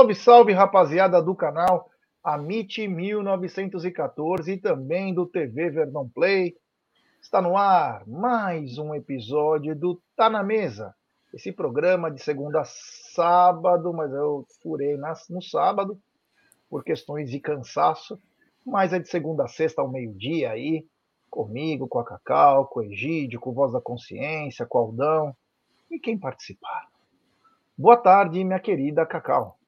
Salve, salve, rapaziada do canal Amit 1914 e também do TV Verdão Play. Está no ar mais um episódio do Tá na Mesa. Esse programa de segunda a sábado, mas eu furei no sábado por questões de cansaço, mas é de segunda a sexta ao meio-dia aí, comigo, com a Cacau, com o Egídio, com o Voz da Consciência, com o Aldão e quem participar. Boa tarde, minha querida Cacau.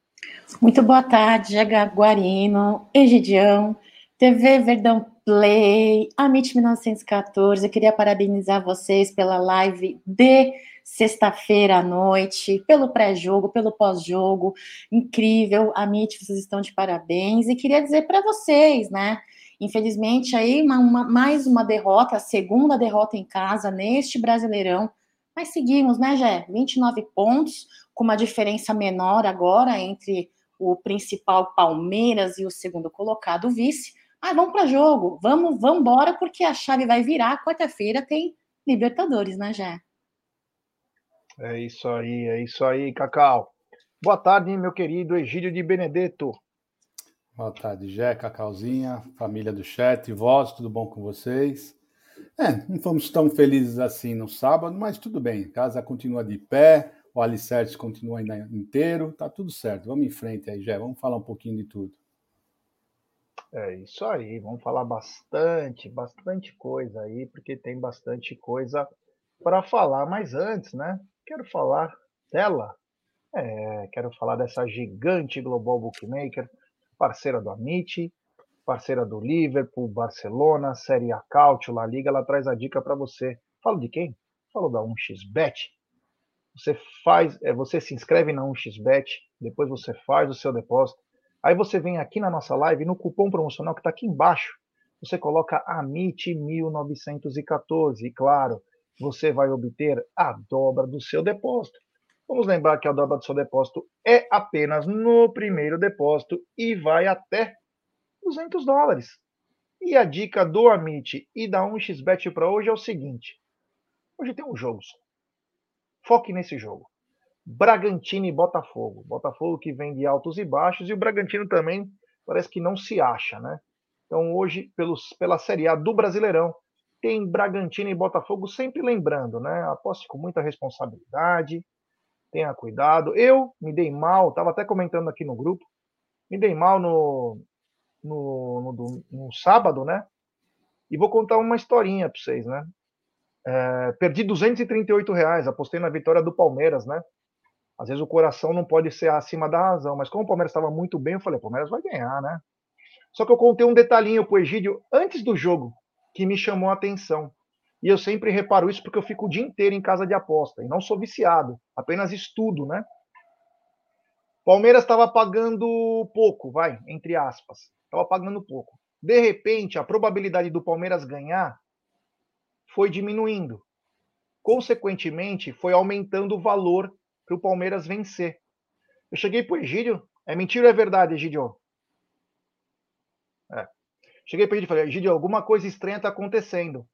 Muito boa tarde, Jaguarino, Egidião, TV Verdão Play, Amit 1914. Eu queria parabenizar vocês pela live de sexta-feira à noite, pelo pré-jogo, pelo pós-jogo. Incrível, Amit, vocês estão de parabéns. E queria dizer para vocês, né? Infelizmente, aí uma, uma, mais uma derrota, a segunda derrota em casa neste Brasileirão. Mas seguimos, né, Jé? 29 pontos com uma diferença menor agora entre o principal Palmeiras e o segundo colocado, o vice. Ah, vamos para jogo, vamos, vamos embora, porque a chave vai virar. Quarta-feira tem Libertadores, né, Jé? É isso aí, é isso aí, Cacau. Boa tarde, meu querido Egídio de Benedetto. Boa tarde, Jé, Cacauzinha, família do chat, vós, tudo bom com vocês? É, não fomos tão felizes assim no sábado, mas tudo bem, a casa continua de pé, o alicerce continua ainda inteiro, tá tudo certo. Vamos em frente aí, Jé, vamos falar um pouquinho de tudo. É isso aí, vamos falar bastante, bastante coisa aí, porque tem bastante coisa para falar. Mas antes, né? Quero falar dela. É, quero falar dessa gigante global bookmaker, parceira do Amit, parceira do Liverpool, Barcelona, Série A Cautio, La Liga. Ela traz a dica para você. Falo de quem? Falo da 1xBet você faz, é, você se inscreve na 1xBet, depois você faz o seu depósito. Aí você vem aqui na nossa live, no cupom promocional que está aqui embaixo, você coloca AMIT1914 e claro, você vai obter a dobra do seu depósito. Vamos lembrar que a dobra do seu depósito é apenas no primeiro depósito e vai até 200 dólares. E a dica do Amit e da 1xBet para hoje é o seguinte: hoje tem um jogo só. Foque nesse jogo. Bragantino e Botafogo. Botafogo que vem de altos e baixos e o Bragantino também parece que não se acha, né? Então hoje, pelos, pela Série A do Brasileirão, tem Bragantino e Botafogo sempre lembrando, né? Aposte com muita responsabilidade, tenha cuidado. Eu me dei mal, estava até comentando aqui no grupo, me dei mal no, no, no, no sábado, né? E vou contar uma historinha para vocês, né? É, perdi 238 reais, apostei na vitória do Palmeiras, né? Às vezes o coração não pode ser acima da razão, mas como o Palmeiras estava muito bem, eu falei, o Palmeiras vai ganhar, né? Só que eu contei um detalhinho pro Egídio antes do jogo que me chamou a atenção. E eu sempre reparo isso porque eu fico o dia inteiro em casa de aposta e não sou viciado, apenas estudo, né? Palmeiras estava pagando pouco, vai, entre aspas. Estava pagando pouco. De repente, a probabilidade do Palmeiras ganhar foi diminuindo. Consequentemente, foi aumentando o valor para o Palmeiras vencer. Eu cheguei para o Egídio. É mentira ou é verdade, Egídio? É. Cheguei para ele e falei, Egídio, alguma coisa estranha está acontecendo.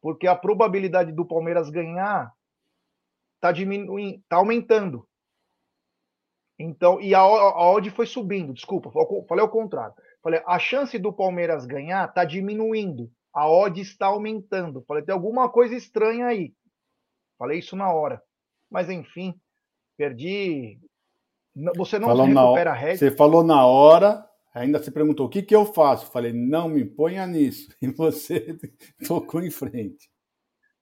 Porque a probabilidade do Palmeiras ganhar está diminuindo, está aumentando. Então, e a, a odd foi subindo, desculpa, falei ao contrário. Falei, a chance do Palmeiras ganhar está diminuindo a odd está aumentando. Falei, tem alguma coisa estranha aí. Falei isso na hora. Mas enfim, perdi. Você não falou recupera a rede. Você falou na hora, ainda se perguntou o que, que eu faço. Falei, não me ponha nisso. E você tocou em frente.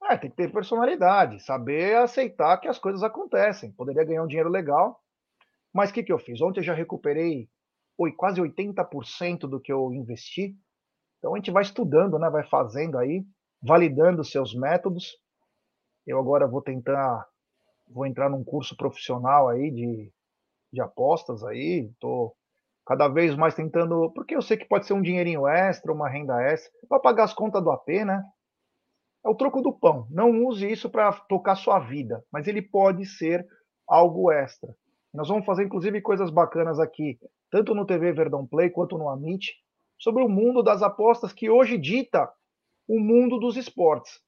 É, tem que ter personalidade, saber aceitar que as coisas acontecem. Poderia ganhar um dinheiro legal, mas o que, que eu fiz? Ontem eu já recuperei oi, quase 80% do que eu investi. Então a gente vai estudando, né? Vai fazendo aí, validando seus métodos. Eu agora vou tentar, vou entrar num curso profissional aí de, de apostas aí. Estou cada vez mais tentando, porque eu sei que pode ser um dinheirinho extra, uma renda extra, para pagar as contas do AP, né? É o troco do pão. Não use isso para tocar sua vida, mas ele pode ser algo extra. Nós vamos fazer, inclusive, coisas bacanas aqui, tanto no TV Verdão Play quanto no Amit, sobre o mundo das apostas que hoje dita o mundo dos esportes.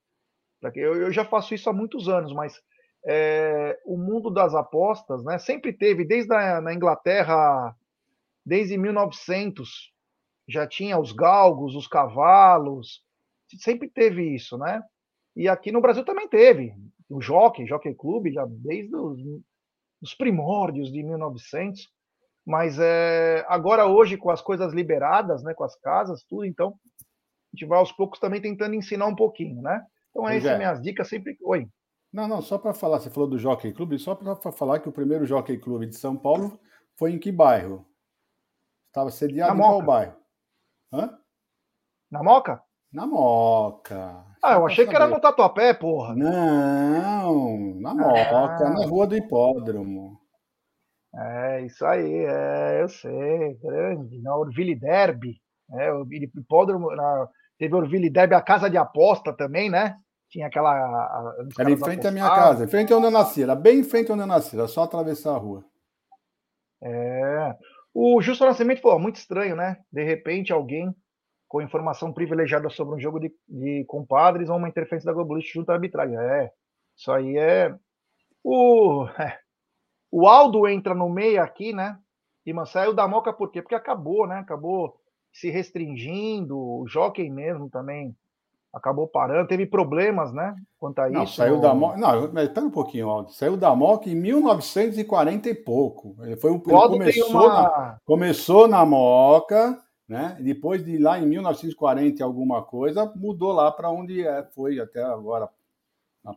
Eu, eu já faço isso há muitos anos, mas é, o mundo das apostas, né? Sempre teve, desde a na Inglaterra, desde 1900, já tinha os galgos, os cavalos, sempre teve isso, né? E aqui no Brasil também teve. O Jockey, Jockey Club, já desde os, os primórdios de 1900. Mas é, agora, hoje, com as coisas liberadas, né, com as casas, tudo, então, a gente vai aos poucos também tentando ensinar um pouquinho, né? Então, essas são é. minhas dicas sempre. Oi. Não, não, só para falar, você falou do Jockey Club, só para falar que o primeiro Jockey Club de São Paulo foi em que bairro? Estava sediado Na em qual bairro? Hã? Na Moca? Na Moca. Ah, eu achei que era no Tatuapé, porra. Não, na Moca, ah. na Rua do Hipódromo. É, isso aí, é, eu sei, grande, na Orville Derby, é, o hipódromo, na, teve Orville Derby, a casa de aposta também, né? Tinha aquela. A, era em frente à minha casa, em frente onde eu nasci, era bem em frente onde eu nasci, era só atravessar a rua. É. O Justo Nascimento falou, muito estranho, né? De repente alguém com informação privilegiada sobre um jogo de, de compadres ou uma interferência da Globalist junto à arbitragem. É, isso aí é. O, é. O Aldo entra no meio aqui, né? E mas saiu da moca por quê? Porque acabou, né? Acabou se restringindo, o Jockey mesmo também acabou parando, teve problemas, né? Quanto a não, isso. Saiu no... da Moca. Não, espera um pouquinho, Aldo. Saiu da Moca em 1940 e pouco. Ele foi um. Ele começou, uma... na... começou na Moca, né? Depois de lá em 1940 alguma coisa, mudou lá para onde é, foi até agora.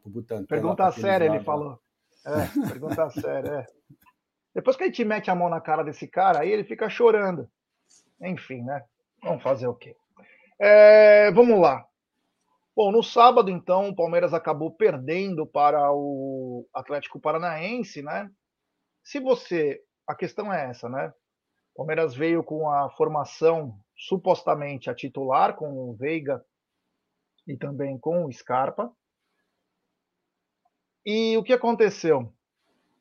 Butantã, pergunta séria, ele falou. É, pergunta séria, é. Depois que a gente mete a mão na cara desse cara, aí ele fica chorando. Enfim, né? Vamos fazer o quê? É, vamos lá. Bom, no sábado, então, o Palmeiras acabou perdendo para o Atlético Paranaense, né? Se você. A questão é essa, né? O Palmeiras veio com a formação supostamente a titular, com o Veiga e também com o Scarpa. E o que aconteceu?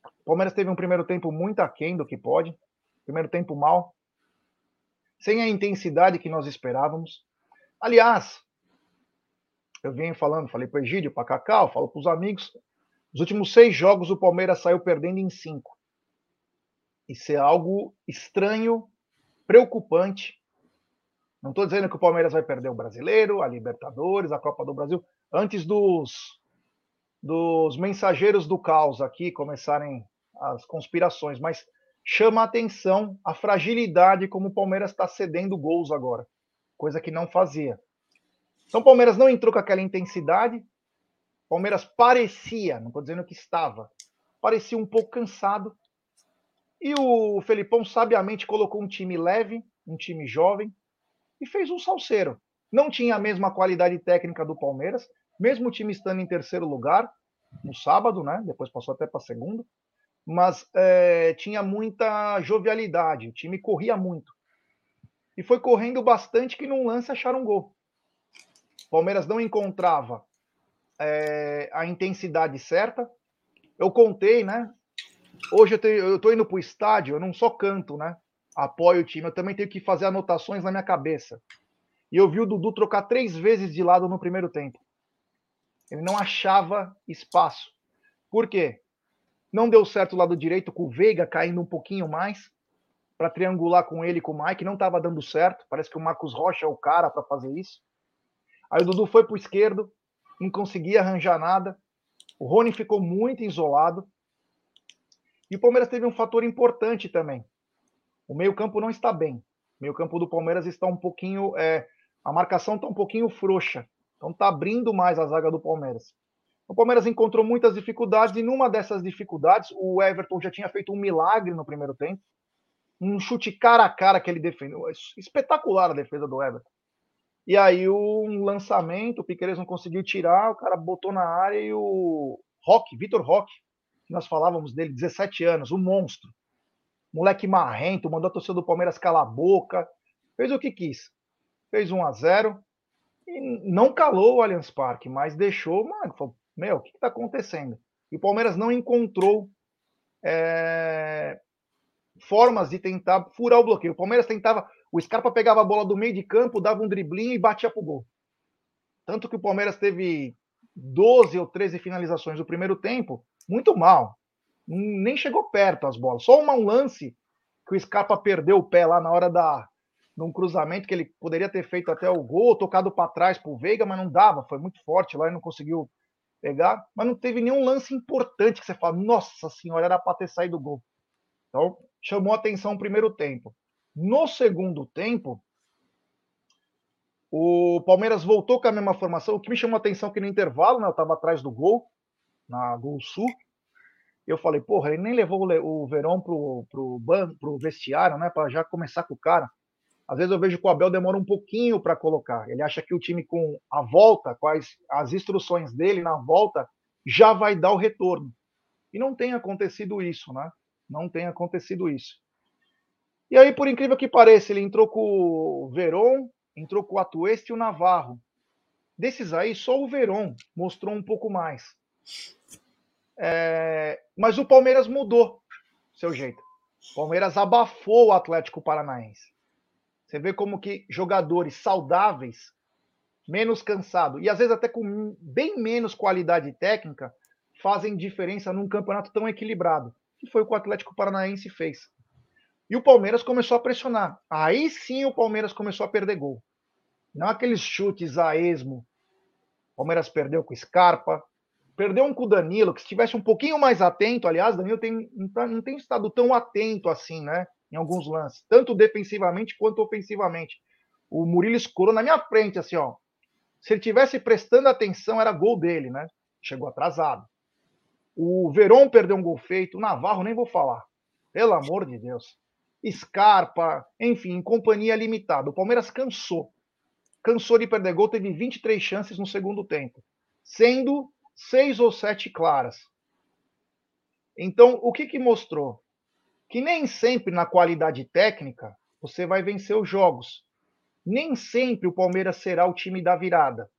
O Palmeiras teve um primeiro tempo muito aquém do que pode, primeiro tempo mal, sem a intensidade que nós esperávamos. Aliás, eu venho falando, falei para o Egídio, para Cacau, falo para os amigos. Nos últimos seis jogos, o Palmeiras saiu perdendo em cinco. Isso é algo estranho, preocupante. Não estou dizendo que o Palmeiras vai perder o Brasileiro, a Libertadores, a Copa do Brasil. Antes dos, dos mensageiros do caos aqui começarem as conspirações, mas chama a atenção a fragilidade como o Palmeiras está cedendo gols agora, coisa que não fazia. Então o Palmeiras não entrou com aquela intensidade. O Palmeiras parecia, não estou dizendo que estava, parecia um pouco cansado. E o Felipão sabiamente colocou um time leve, um time jovem, e fez um salseiro. Não tinha a mesma qualidade técnica do Palmeiras, mesmo o time estando em terceiro lugar, no sábado, né? Depois passou até para segundo, mas é, tinha muita jovialidade, o time corria muito. E foi correndo bastante que num lance acharam um gol. Palmeiras não encontrava é, a intensidade certa. Eu contei, né? Hoje eu, estou indo para o estádio, eu não só canto, né? Apoio o time, eu também tenho que fazer anotações na minha cabeça. E eu vi o Dudu trocar três vezes de lado no primeiro tempo. Ele não achava espaço. Por quê? Não deu certo o lado direito com o Veiga caindo um pouquinho mais para triangular com ele com o Mike, não estava dando certo. Parece que o Marcos Rocha é o cara para fazer isso. Aí o Dudu foi para o esquerdo, não conseguia arranjar nada. O Rony ficou muito isolado. E o Palmeiras teve um fator importante também. O meio-campo não está bem. O meio-campo do Palmeiras está um pouquinho. É, a marcação está um pouquinho frouxa. Então está abrindo mais a zaga do Palmeiras. O Palmeiras encontrou muitas dificuldades, e numa dessas dificuldades, o Everton já tinha feito um milagre no primeiro tempo. Um chute cara a cara que ele defendeu. Espetacular a defesa do Everton. E aí um lançamento, o Piqueires não conseguiu tirar, o cara botou na área e o Rock, Vitor Rock, que nós falávamos dele, 17 anos, um monstro. Moleque marrento, mandou a torcida do Palmeiras calar a boca, fez o que quis. Fez 1 a 0 e não calou o Allianz Parque, mas deixou, mano, falou, meu, o que está acontecendo? E o Palmeiras não encontrou é, formas de tentar furar o bloqueio. O Palmeiras tentava o Scarpa pegava a bola do meio de campo, dava um driblinho e batia pro gol. Tanto que o Palmeiras teve 12 ou 13 finalizações no primeiro tempo, muito mal. Nem chegou perto as bolas. Só uma, um lance que o Scarpa perdeu o pé lá na hora da num cruzamento que ele poderia ter feito até o gol, tocado para trás para o Veiga, mas não dava, foi muito forte lá e não conseguiu pegar. Mas não teve nenhum lance importante que você fala, nossa senhora, era para ter saído o gol. Então, chamou atenção o primeiro tempo. No segundo tempo, o Palmeiras voltou com a mesma formação. O que me chamou atenção que no intervalo, né, eu estava atrás do gol, na Gol Sul. Eu falei, porra, ele nem levou o Verão pro, pro, ban, pro vestiário, né? Para já começar com o cara. Às vezes eu vejo que o Abel demora um pouquinho para colocar. Ele acha que o time com a volta, quais as instruções dele na volta, já vai dar o retorno. E não tem acontecido isso, né? Não tem acontecido isso. E aí, por incrível que pareça, ele entrou com o Veron, entrou com o Atueste e o Navarro. Desses aí, só o Veron mostrou um pouco mais. É, mas o Palmeiras mudou seu jeito. O Palmeiras abafou o Atlético Paranaense. Você vê como que jogadores saudáveis, menos cansados e às vezes até com bem menos qualidade técnica, fazem diferença num campeonato tão equilibrado, que foi o que o Atlético Paranaense fez. E o Palmeiras começou a pressionar. Aí sim o Palmeiras começou a perder gol. Não aqueles chutes a esmo. O Palmeiras perdeu com Scarpa, perdeu um com o Danilo, que se estivesse um pouquinho mais atento, aliás, Danilo tem, não tem estado tão atento assim, né? Em alguns lances, tanto defensivamente quanto ofensivamente. O Murilo escurou na minha frente, assim, ó. Se ele tivesse prestando atenção, era gol dele, né? Chegou atrasado. O Verón perdeu um gol feito, o Navarro nem vou falar. Pelo amor de Deus. Scarpa, enfim, companhia limitada. O Palmeiras cansou. Cansou de perder gol, teve 23 chances no segundo tempo, sendo seis ou sete claras. Então, o que, que mostrou? Que nem sempre na qualidade técnica você vai vencer os jogos. Nem sempre o Palmeiras será o time da virada.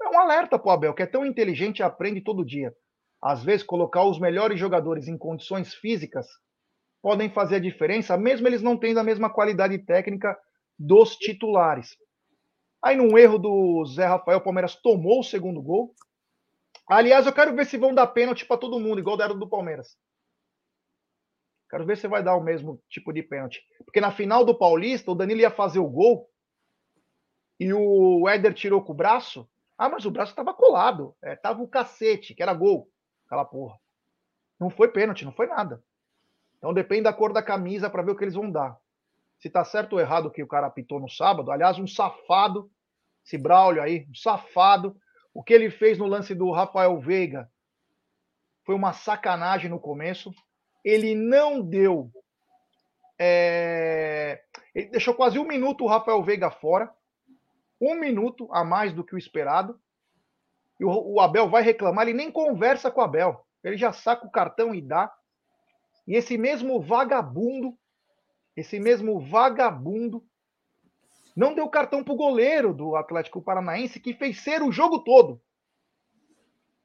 É um alerta para o Abel, que é tão inteligente e aprende todo dia. Às vezes, colocar os melhores jogadores em condições físicas podem fazer a diferença, mesmo eles não tendo a mesma qualidade técnica dos titulares. Aí, num erro do Zé Rafael, o Palmeiras tomou o segundo gol. Aliás, eu quero ver se vão dar pênalti para todo mundo, igual deram do Palmeiras. Quero ver se vai dar o mesmo tipo de pênalti. Porque na final do Paulista, o Danilo ia fazer o gol e o Éder tirou com o braço. Ah, mas o braço estava colado. É, tava o cacete, que era gol. Aquela porra. Não foi pênalti, não foi nada. Então depende da cor da camisa para ver o que eles vão dar. Se tá certo ou errado que o cara apitou no sábado. Aliás, um safado, esse Braulio aí, um safado, o que ele fez no lance do Rafael Veiga foi uma sacanagem no começo. Ele não deu. É... Ele deixou quase um minuto o Rafael Veiga fora. Um minuto a mais do que o esperado. E o, o Abel vai reclamar, ele nem conversa com o Abel. Ele já saca o cartão e dá. E esse mesmo vagabundo, esse mesmo vagabundo, não deu cartão para o goleiro do Atlético Paranaense, que fez ser o jogo todo.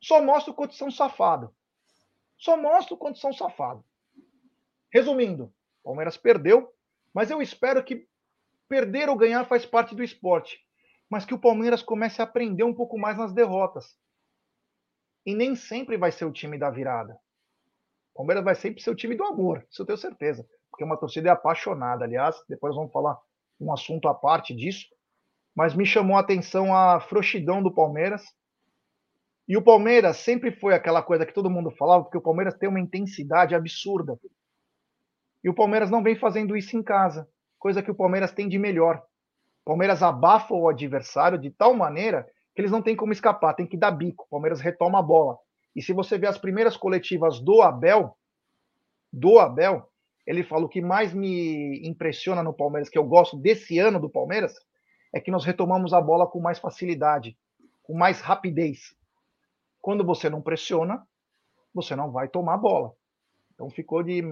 Só mostra o condição safado. Só mostra o condição safado. Resumindo, Palmeiras perdeu, mas eu espero que perder ou ganhar faz parte do esporte. Mas que o Palmeiras comece a aprender um pouco mais nas derrotas. E nem sempre vai ser o time da virada. O Palmeiras vai sempre ser o time do amor, isso eu tenho certeza. Porque uma torcida é apaixonada. Aliás, depois vamos falar um assunto à parte disso, mas me chamou a atenção a frouxidão do Palmeiras. E o Palmeiras sempre foi aquela coisa que todo mundo falava, porque o Palmeiras tem uma intensidade absurda. E o Palmeiras não vem fazendo isso em casa, coisa que o Palmeiras tem de melhor. O Palmeiras abafa o adversário de tal maneira que eles não têm como escapar, tem que dar bico. O Palmeiras retoma a bola. E se você ver as primeiras coletivas do Abel, do Abel, ele fala o que mais me impressiona no Palmeiras, que eu gosto desse ano do Palmeiras, é que nós retomamos a bola com mais facilidade, com mais rapidez. Quando você não pressiona, você não vai tomar a bola. Então ficou de.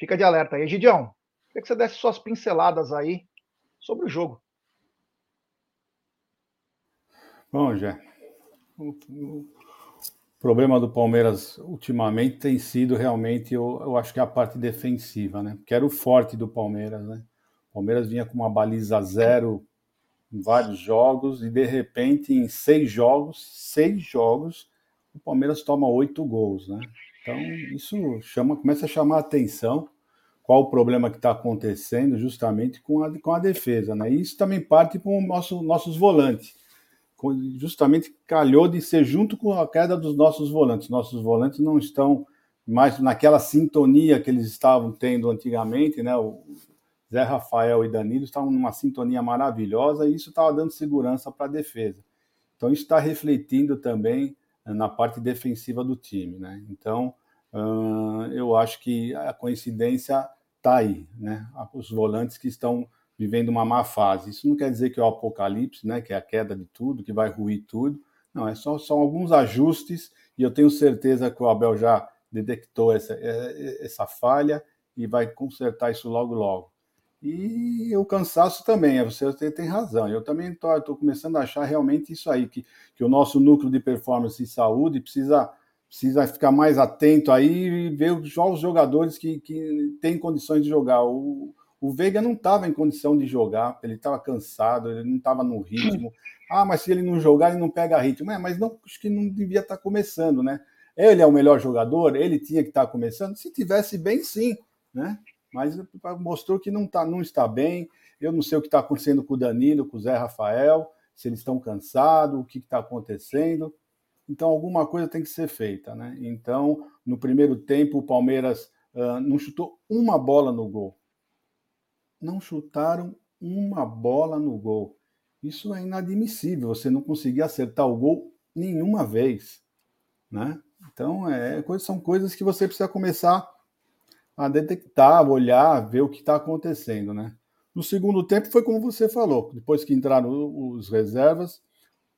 Fica de alerta aí. Gidião, queria que você desse suas pinceladas aí sobre o jogo. Bom, Jé, o problema do Palmeiras ultimamente tem sido realmente, eu, eu acho que é a parte defensiva, né? Que era o forte do Palmeiras, né? O Palmeiras vinha com uma baliza zero vários jogos e de repente em seis jogos, seis jogos, o Palmeiras toma oito gols, né? Então, isso chama, começa a chamar a atenção qual o problema que está acontecendo justamente com a, com a defesa, né? E isso também parte com os nosso, nossos volantes. Justamente calhou de ser junto com a queda dos nossos volantes. Nossos volantes não estão mais naquela sintonia que eles estavam tendo antigamente, né? O Zé Rafael e Danilo estavam numa sintonia maravilhosa e isso estava dando segurança para a defesa. Então, isso está refletindo também eh, na parte defensiva do time, né? Então, uh, eu acho que a coincidência está aí, né? Os volantes que estão vivendo uma má fase. Isso não quer dizer que é o apocalipse, né? Que é a queda de tudo, que vai ruir tudo. Não, é só são alguns ajustes e eu tenho certeza que o Abel já detectou essa, eh, essa falha e vai consertar isso logo logo. E o cansaço também, é, você tem razão. Eu também estou começando a achar realmente isso aí, que, que o nosso núcleo de performance e saúde precisa, precisa ficar mais atento aí e ver os jogadores que, que têm condições de jogar. O, o Veiga não estava em condição de jogar, ele estava cansado, ele não estava no ritmo. Ah, mas se ele não jogar, ele não pega ritmo. É, mas não, acho que não devia estar tá começando, né? Ele é o melhor jogador, ele tinha que estar tá começando. Se tivesse bem, sim, né? Mas mostrou que não, tá, não está bem. Eu não sei o que está acontecendo com o Danilo, com o Zé Rafael, se eles estão cansados, o que está acontecendo. Então, alguma coisa tem que ser feita. Né? Então, no primeiro tempo, o Palmeiras uh, não chutou uma bola no gol. Não chutaram uma bola no gol. Isso é inadmissível, você não conseguir acertar o gol nenhuma vez. Né? Então, é, são coisas que você precisa começar a detectar, olhar, ver o que está acontecendo, né? No segundo tempo foi como você falou, depois que entraram os reservas,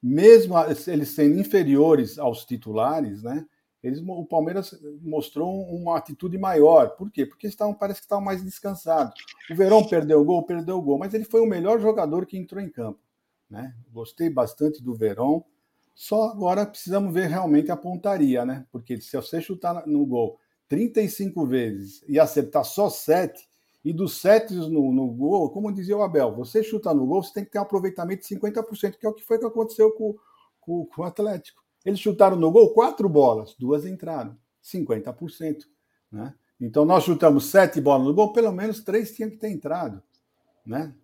mesmo eles sendo inferiores aos titulares, né? Eles, o Palmeiras mostrou uma atitude maior. Por quê? Porque estavam, parece que estavam mais descansados. O Verão perdeu o gol, perdeu o gol, mas ele foi o melhor jogador que entrou em campo. Né? Gostei bastante do Verão. Só agora precisamos ver realmente a pontaria, né? Porque se você chutar no gol 35 vezes e acertar só 7, e dos 7 no, no gol, como dizia o Abel, você chutar no gol, você tem que ter um aproveitamento de 50%, que é o que foi que aconteceu com, com, com o Atlético. Eles chutaram no gol quatro bolas, duas entraram, 50%. Né? Então nós chutamos sete bolas no gol, pelo menos três tinham que ter entrado. Né?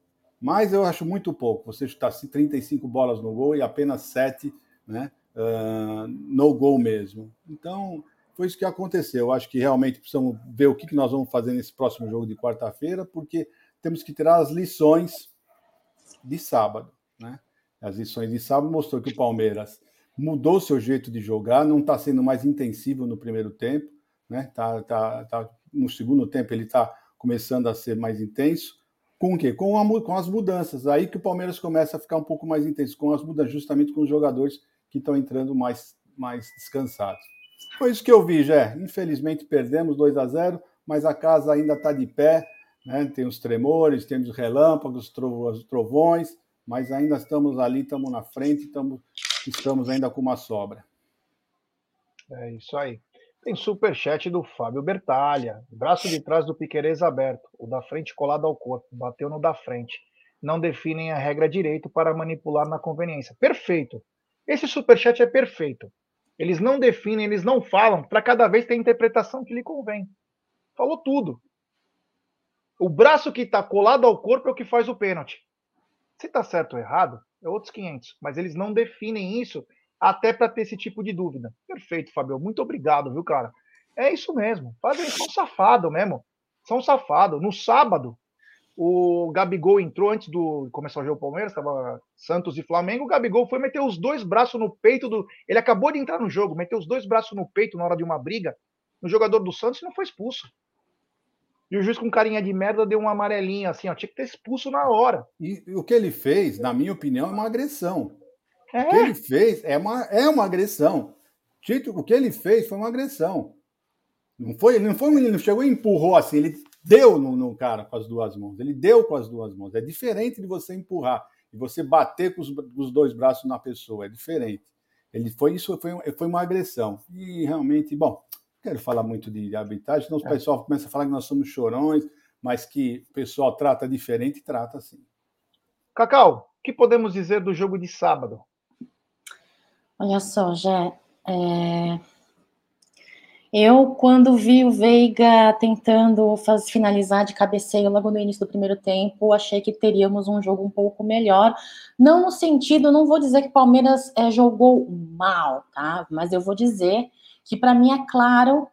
Mas eu acho muito pouco você chutar 35 bolas no gol e apenas sete né, uh, no gol mesmo. Então, foi isso que aconteceu. Eu acho que realmente precisamos ver o que nós vamos fazer nesse próximo jogo de quarta-feira, porque temos que tirar as lições de sábado. Né? As lições de sábado mostrou que o Palmeiras mudou seu jeito de jogar, não está sendo mais intensivo no primeiro tempo, né? Tá, tá, tá, no segundo tempo ele está começando a ser mais intenso. Com o quê? Com, a, com as mudanças. Aí que o Palmeiras começa a ficar um pouco mais intenso, com as mudanças, justamente com os jogadores que estão entrando mais, mais descansados. Foi isso que eu vi, Jé. Infelizmente perdemos 2 a 0, mas a casa ainda está de pé. Né? Tem os tremores, temos relâmpagos, trovões, mas ainda estamos ali, estamos na frente, estamos, estamos ainda com uma sobra. É isso aí. Tem superchat do Fábio Bertalha. Braço de trás do Piquerez aberto, o da frente colado ao corpo, bateu no da frente. Não definem a regra direito para manipular na conveniência. Perfeito. Esse superchat é perfeito. Eles não definem, eles não falam, para cada vez ter a interpretação que lhe convém. Falou tudo. O braço que está colado ao corpo é o que faz o pênalti. Se está certo ou errado, é outros 500. Mas eles não definem isso até para ter esse tipo de dúvida. Perfeito, Fabio. Muito obrigado, viu, cara? É isso mesmo. Fazem são safado mesmo. São safado. No sábado, o Gabigol entrou antes do começar o jogo Palmeiras, estava Santos e Flamengo. O Gabigol foi meter os dois braços no peito do. Ele acabou de entrar no jogo, meteu os dois braços no peito na hora de uma briga no jogador do Santos e não foi expulso. E o juiz com carinha de merda deu uma amarelinha assim, ó, tinha que ter expulso na hora. E, e o que ele fez, na minha opinião, é uma agressão. É. O que ele fez é uma, é uma agressão. O que ele fez foi uma agressão. Não foi, não foi, ele não chegou e empurrou assim, ele deu no, no, cara com as duas mãos. Ele deu com as duas mãos. É diferente de você empurrar e você bater com os, com os dois braços na pessoa. É diferente. Ele foi isso foi, foi uma agressão. E realmente, bom, não quero falar muito de, de arbitragem, senão o é. pessoal começa a falar que nós somos chorões, mas que o pessoal trata diferente, trata assim. Cacau, o que podemos dizer do jogo de sábado? Olha só, já É... Eu, quando vi o Veiga tentando fazer, finalizar de cabeceio logo no início do primeiro tempo, achei que teríamos um jogo um pouco melhor. Não no sentido, não vou dizer que o Palmeiras é, jogou mal, tá? Mas eu vou dizer que para mim é claro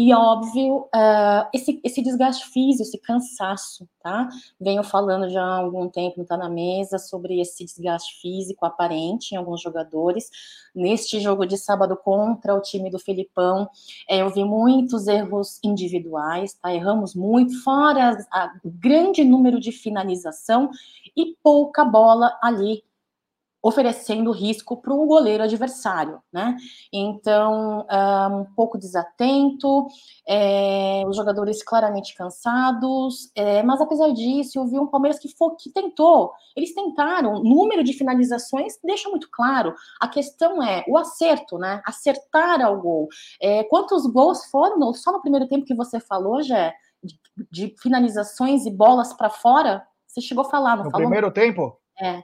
e óbvio, uh, esse, esse desgaste físico, esse cansaço, tá? Venho falando já há algum tempo, não está na mesa, sobre esse desgaste físico aparente em alguns jogadores. Neste jogo de sábado contra o time do Felipão, é, eu vi muitos erros individuais, tá? Erramos muito, fora o grande número de finalização e pouca bola ali oferecendo risco para o goleiro adversário, né? Então, ah, um pouco desatento, é, os jogadores claramente cansados, é, mas apesar disso, eu vi um Palmeiras que, foi, que tentou, eles tentaram, o número de finalizações deixa muito claro, a questão é o acerto, né? Acertar ao gol. É, quantos gols foram só no primeiro tempo que você falou, Jé, de, de finalizações e bolas para fora? Você chegou a falar, não no falou? No primeiro tempo? É.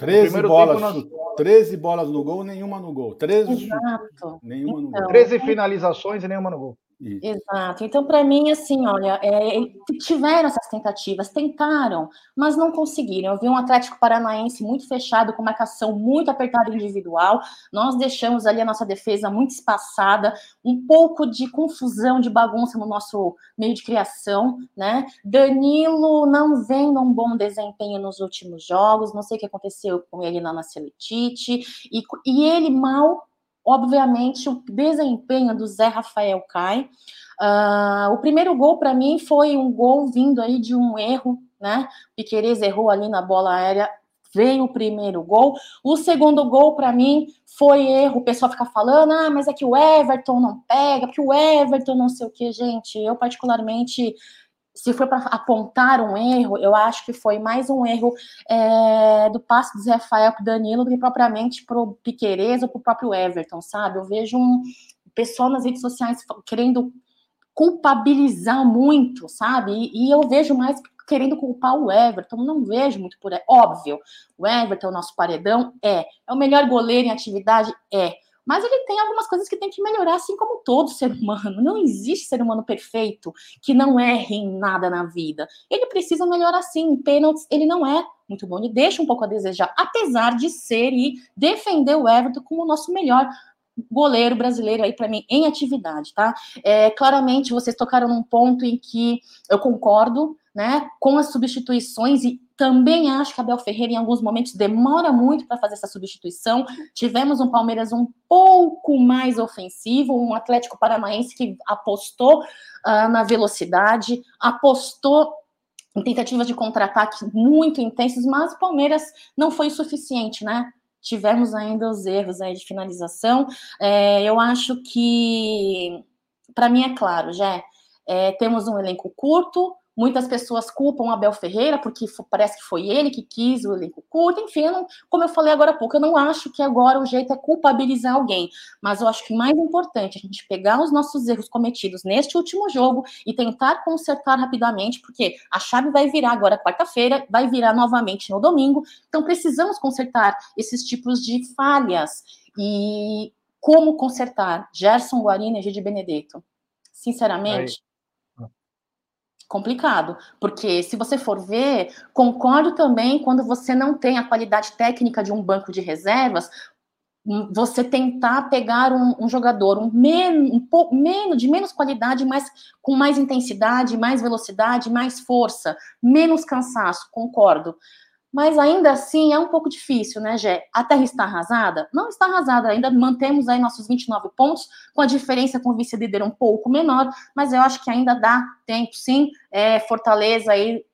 13 bolas, nós... 13 bolas no gol, nenhuma no gol. 13 Exato. nenhuma no gol. 13 então, finalizações e nenhuma no gol. Exato. Então, para mim, assim, olha, é, tiveram essas tentativas, tentaram, mas não conseguiram. Eu vi um Atlético Paranaense muito fechado, com marcação muito apertada individual. Nós deixamos ali a nossa defesa muito espaçada, um pouco de confusão, de bagunça no nosso meio de criação, né? Danilo não vem num bom desempenho nos últimos jogos, não sei o que aconteceu com ele na Nacelitite, e, e ele mal obviamente, o desempenho do Zé Rafael cai. Uh, o primeiro gol, para mim, foi um gol vindo aí de um erro, né? Piqueires errou ali na bola aérea, veio o primeiro gol. O segundo gol, para mim, foi erro. O pessoal fica falando, ah, mas é que o Everton não pega, porque o Everton não sei o que, gente. Eu, particularmente, se for para apontar um erro, eu acho que foi mais um erro é, do passe do Zé Rafael para Danilo do que propriamente para o Piquerez ou para o próprio Everton, sabe? Eu vejo um pessoal nas redes sociais querendo culpabilizar muito, sabe? E, e eu vejo mais querendo culpar o Everton, não vejo muito por aí. Óbvio, o Everton, nosso paredão, é. É o melhor goleiro em atividade? É mas ele tem algumas coisas que tem que melhorar, assim como todo ser humano. Não existe ser humano perfeito que não erre em nada na vida. Ele precisa melhorar sim. Pênaltis, ele não é muito bom, ele deixa um pouco a desejar, apesar de ser e defender o Everton como o nosso melhor goleiro brasileiro aí para mim em atividade, tá? É, claramente vocês tocaram num ponto em que eu concordo, né, com as substituições e também acho que Abel Ferreira, em alguns momentos, demora muito para fazer essa substituição. Tivemos um Palmeiras um pouco mais ofensivo, um Atlético Paranaense que apostou uh, na velocidade, apostou em tentativas de contra-ataque muito intensos, mas o Palmeiras não foi o suficiente, né? Tivemos ainda os erros aí de finalização. É, eu acho que, para mim, é claro, já é, temos um elenco curto, Muitas pessoas culpam Abel Ferreira porque parece que foi ele que quis o elenco curto. Enfim, não, como eu falei agora há pouco, eu não acho que agora o jeito é culpabilizar alguém. Mas eu acho que mais importante é a gente pegar os nossos erros cometidos neste último jogo e tentar consertar rapidamente, porque a chave vai virar agora quarta-feira, vai virar novamente no domingo. Então precisamos consertar esses tipos de falhas. E como consertar? Gerson Guarino e Gide Benedetto. Sinceramente, complicado, porque se você for ver, concordo também quando você não tem a qualidade técnica de um banco de reservas, hum, você tentar pegar um, um jogador um, men, um pouco menos de menos qualidade, mas com mais intensidade, mais velocidade, mais força, menos cansaço, concordo mas ainda assim é um pouco difícil, né, Gé? A Terra está arrasada? Não está arrasada, ainda mantemos aí nossos 29 pontos, com a diferença com o vice-líder um pouco menor, mas eu acho que ainda dá tempo, sim. É, Fortaleza aí,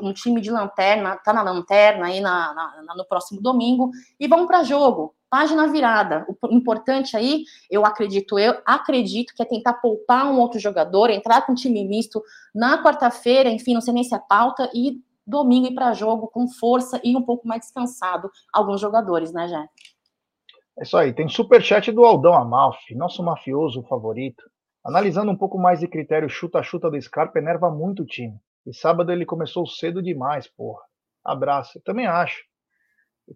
um time de lanterna, tá na lanterna aí na, na, no próximo domingo, e vamos para jogo. Página virada. O importante aí, eu acredito, eu acredito que é tentar poupar um outro jogador, entrar com um time misto na quarta-feira, enfim, não sei nem se é pauta, e domingo ir para jogo com força e um pouco mais descansado alguns jogadores, né, Jé? É isso aí. Tem superchat do Aldão Amalfi, nosso mafioso favorito. Analisando um pouco mais de critério chuta-chuta do Scarpa, enerva muito o time. E sábado ele começou cedo demais, porra. Abraço. Eu também acho.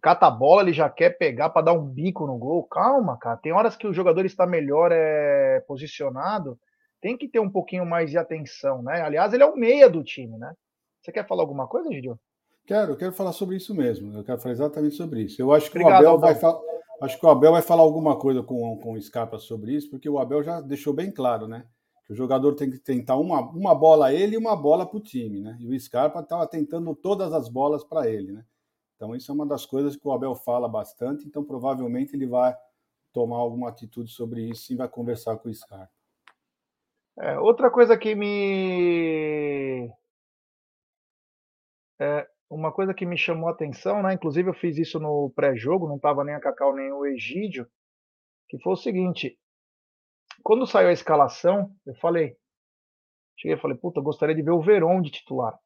cata a bola, ele já quer pegar para dar um bico no gol. Calma, cara. Tem horas que o jogador está melhor é, posicionado, tem que ter um pouquinho mais de atenção, né? Aliás, ele é o meia do time, né? Você quer falar alguma coisa, Gidio? Quero, quero falar sobre isso mesmo. Eu quero falar exatamente sobre isso. Eu acho que Obrigado, o Abel vai falar. Acho que o Abel vai falar alguma coisa com, com o Scarpa sobre isso, porque o Abel já deixou bem claro, né? Que o jogador tem que tentar uma, uma bola a ele e uma bola para o time, né? E o Scarpa estava tentando todas as bolas para ele, né? Então, isso é uma das coisas que o Abel fala bastante, então provavelmente ele vai tomar alguma atitude sobre isso e vai conversar com o Scarpa. É, outra coisa que me. É, uma coisa que me chamou a atenção, né? Inclusive eu fiz isso no pré-jogo, não estava nem a Cacau nem o Egídio, que foi o seguinte: quando saiu a escalação, eu falei, cheguei e falei, puta, gostaria de ver o Verón de titular.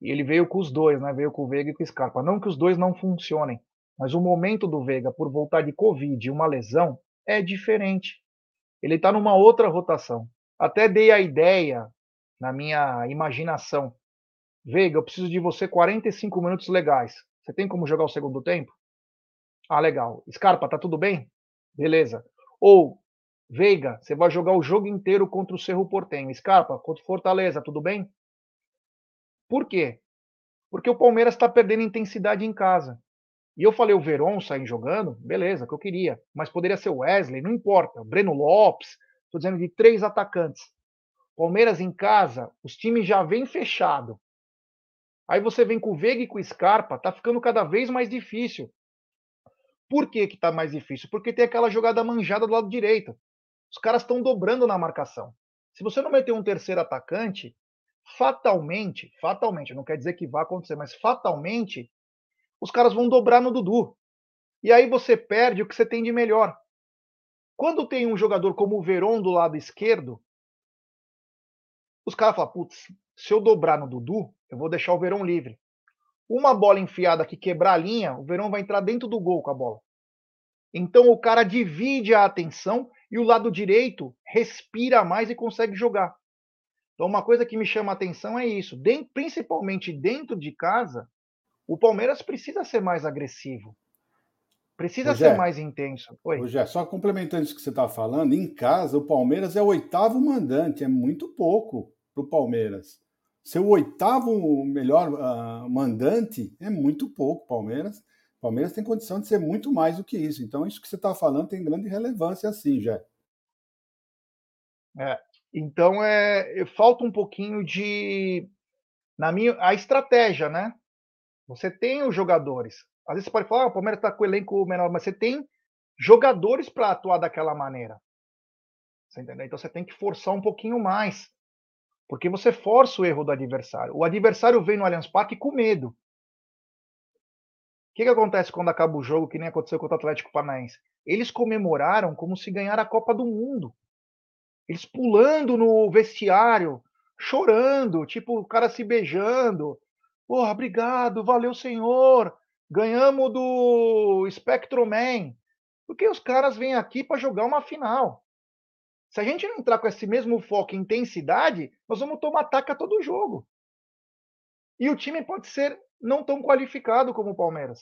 E ele veio com os dois, né? Veio com o Veiga e com o Scarpa. Não que os dois não funcionem, mas o momento do Veiga por voltar de Covid e uma lesão é diferente. Ele está numa outra rotação. Até dei a ideia, na minha imaginação, Veiga, eu preciso de você 45 minutos legais. Você tem como jogar o segundo tempo? Ah, legal. Scarpa, tá tudo bem? Beleza. Ou, Veiga, você vai jogar o jogo inteiro contra o Cerro Portenho. Scarpa, contra o Fortaleza, tudo bem? Por quê? Porque o Palmeiras está perdendo intensidade em casa. E eu falei o Verón sair jogando, beleza, que eu queria. Mas poderia ser o Wesley, não importa. Breno Lopes, estou dizendo de três atacantes. Palmeiras em casa, os times já vêm fechado. Aí você vem com o Veiga e com o Scarpa, tá ficando cada vez mais difícil. Por que que tá mais difícil? Porque tem aquela jogada manjada do lado direito. Os caras estão dobrando na marcação. Se você não meter um terceiro atacante, fatalmente, fatalmente, não quer dizer que vai acontecer, mas fatalmente, os caras vão dobrar no Dudu. E aí você perde o que você tem de melhor. Quando tem um jogador como o Veron do lado esquerdo, os caras falam, putz, se eu dobrar no Dudu, eu vou deixar o Verão livre. Uma bola enfiada que quebrar a linha, o Verão vai entrar dentro do gol com a bola. Então o cara divide a atenção e o lado direito respira mais e consegue jogar. Então, uma coisa que me chama a atenção é isso. principalmente dentro de casa, o Palmeiras precisa ser mais agressivo. Precisa ser mais intenso. Oi. Rogé, só complementando isso que você está falando, em casa o Palmeiras é o oitavo mandante, é muito pouco para o Palmeiras. Ser o oitavo melhor uh, mandante é muito pouco, Palmeiras. Palmeiras tem condição de ser muito mais do que isso. Então, isso que você está falando tem grande relevância, sim, já. É, então, é, falta um pouquinho de. Na minha, a estratégia, né? Você tem os jogadores. Às vezes você pode falar, ah, o Palmeiras está com o elenco menor, mas você tem jogadores para atuar daquela maneira. Você entendeu? Então você tem que forçar um pouquinho mais. Porque você força o erro do adversário. O adversário vem no Allianz Parque com medo. O que, que acontece quando acaba o jogo, que nem aconteceu com o Atlético Paranaense? Eles comemoraram como se ganhara a Copa do Mundo. Eles pulando no vestiário, chorando, tipo o cara se beijando. Porra, obrigado, valeu, senhor. Ganhamos do Spectrum Man. Porque os caras vêm aqui para jogar uma final. Se a gente não entrar com esse mesmo foco e intensidade, nós vamos tomar ataque a todo jogo. E o time pode ser não tão qualificado como o Palmeiras.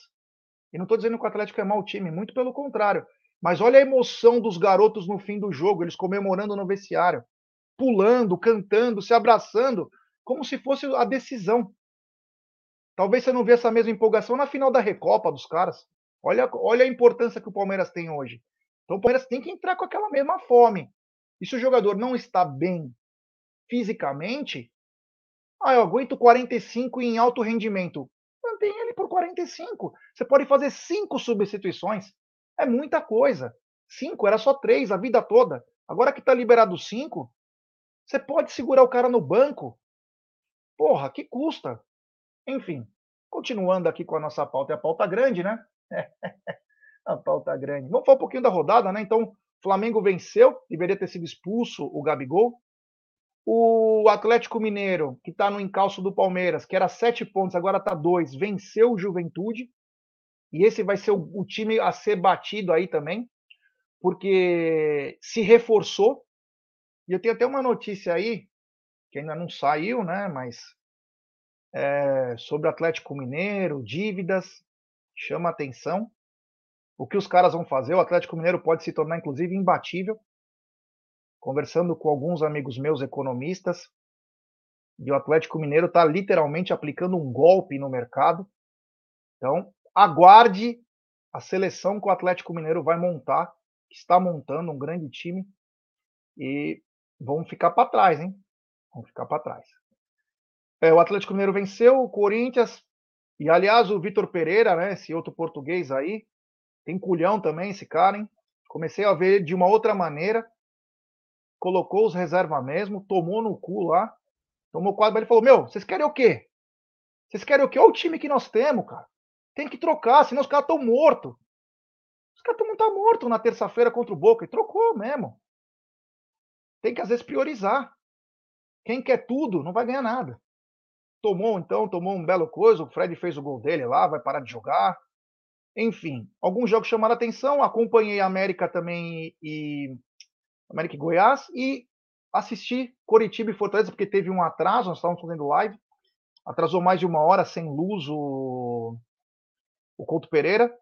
E não estou dizendo que o Atlético é mau time, muito pelo contrário. Mas olha a emoção dos garotos no fim do jogo, eles comemorando no vestiário, pulando, cantando, se abraçando, como se fosse a decisão. Talvez você não vê essa mesma empolgação na final da Recopa dos caras. Olha, olha a importância que o Palmeiras tem hoje. Então o Palmeiras tem que entrar com aquela mesma fome. E se o jogador não está bem fisicamente, ah, eu aguento 45 em alto rendimento. Mantém ele por 45. Você pode fazer cinco substituições. É muita coisa. Cinco, era só três a vida toda. Agora que está liberado cinco, você pode segurar o cara no banco. Porra, que custa? Enfim, continuando aqui com a nossa pauta, é a pauta grande, né? a pauta grande. Vamos falar um pouquinho da rodada, né? Então, Flamengo venceu, deveria ter sido expulso o Gabigol. O Atlético Mineiro, que está no encalço do Palmeiras, que era sete pontos, agora está dois, venceu o Juventude. E esse vai ser o, o time a ser batido aí também, porque se reforçou. E eu tenho até uma notícia aí, que ainda não saiu, né? Mas é, sobre Atlético Mineiro, dívidas, chama atenção. O que os caras vão fazer? O Atlético Mineiro pode se tornar, inclusive, imbatível. Conversando com alguns amigos meus economistas, e o Atlético Mineiro está literalmente aplicando um golpe no mercado. Então, aguarde a seleção que o Atlético Mineiro vai montar, que está montando um grande time, e vão ficar para trás, hein? Vão ficar para trás. É, o Atlético Mineiro venceu o Corinthians, e aliás, o Vitor Pereira, né, esse outro português aí, tem culhão também esse cara, hein? Comecei a ver de uma outra maneira. Colocou os reservas mesmo, tomou no cu lá. Tomou quadro, ele falou: Meu, vocês querem o quê? Vocês querem o quê? Olha o time que nós temos, cara. Tem que trocar, senão os caras estão mortos. Os caras estão tá mortos na terça-feira contra o Boca. E trocou mesmo. Tem que, às vezes, priorizar. Quem quer tudo não vai ganhar nada. Tomou, então, tomou um belo coisa. O Fred fez o gol dele lá, vai parar de jogar. Enfim, alguns jogos chamaram atenção. Acompanhei a América também e. América e Goiás. E assisti Coritiba e Fortaleza, porque teve um atraso, nós estávamos fazendo live. Atrasou mais de uma hora sem luz o, o Couto Pereira.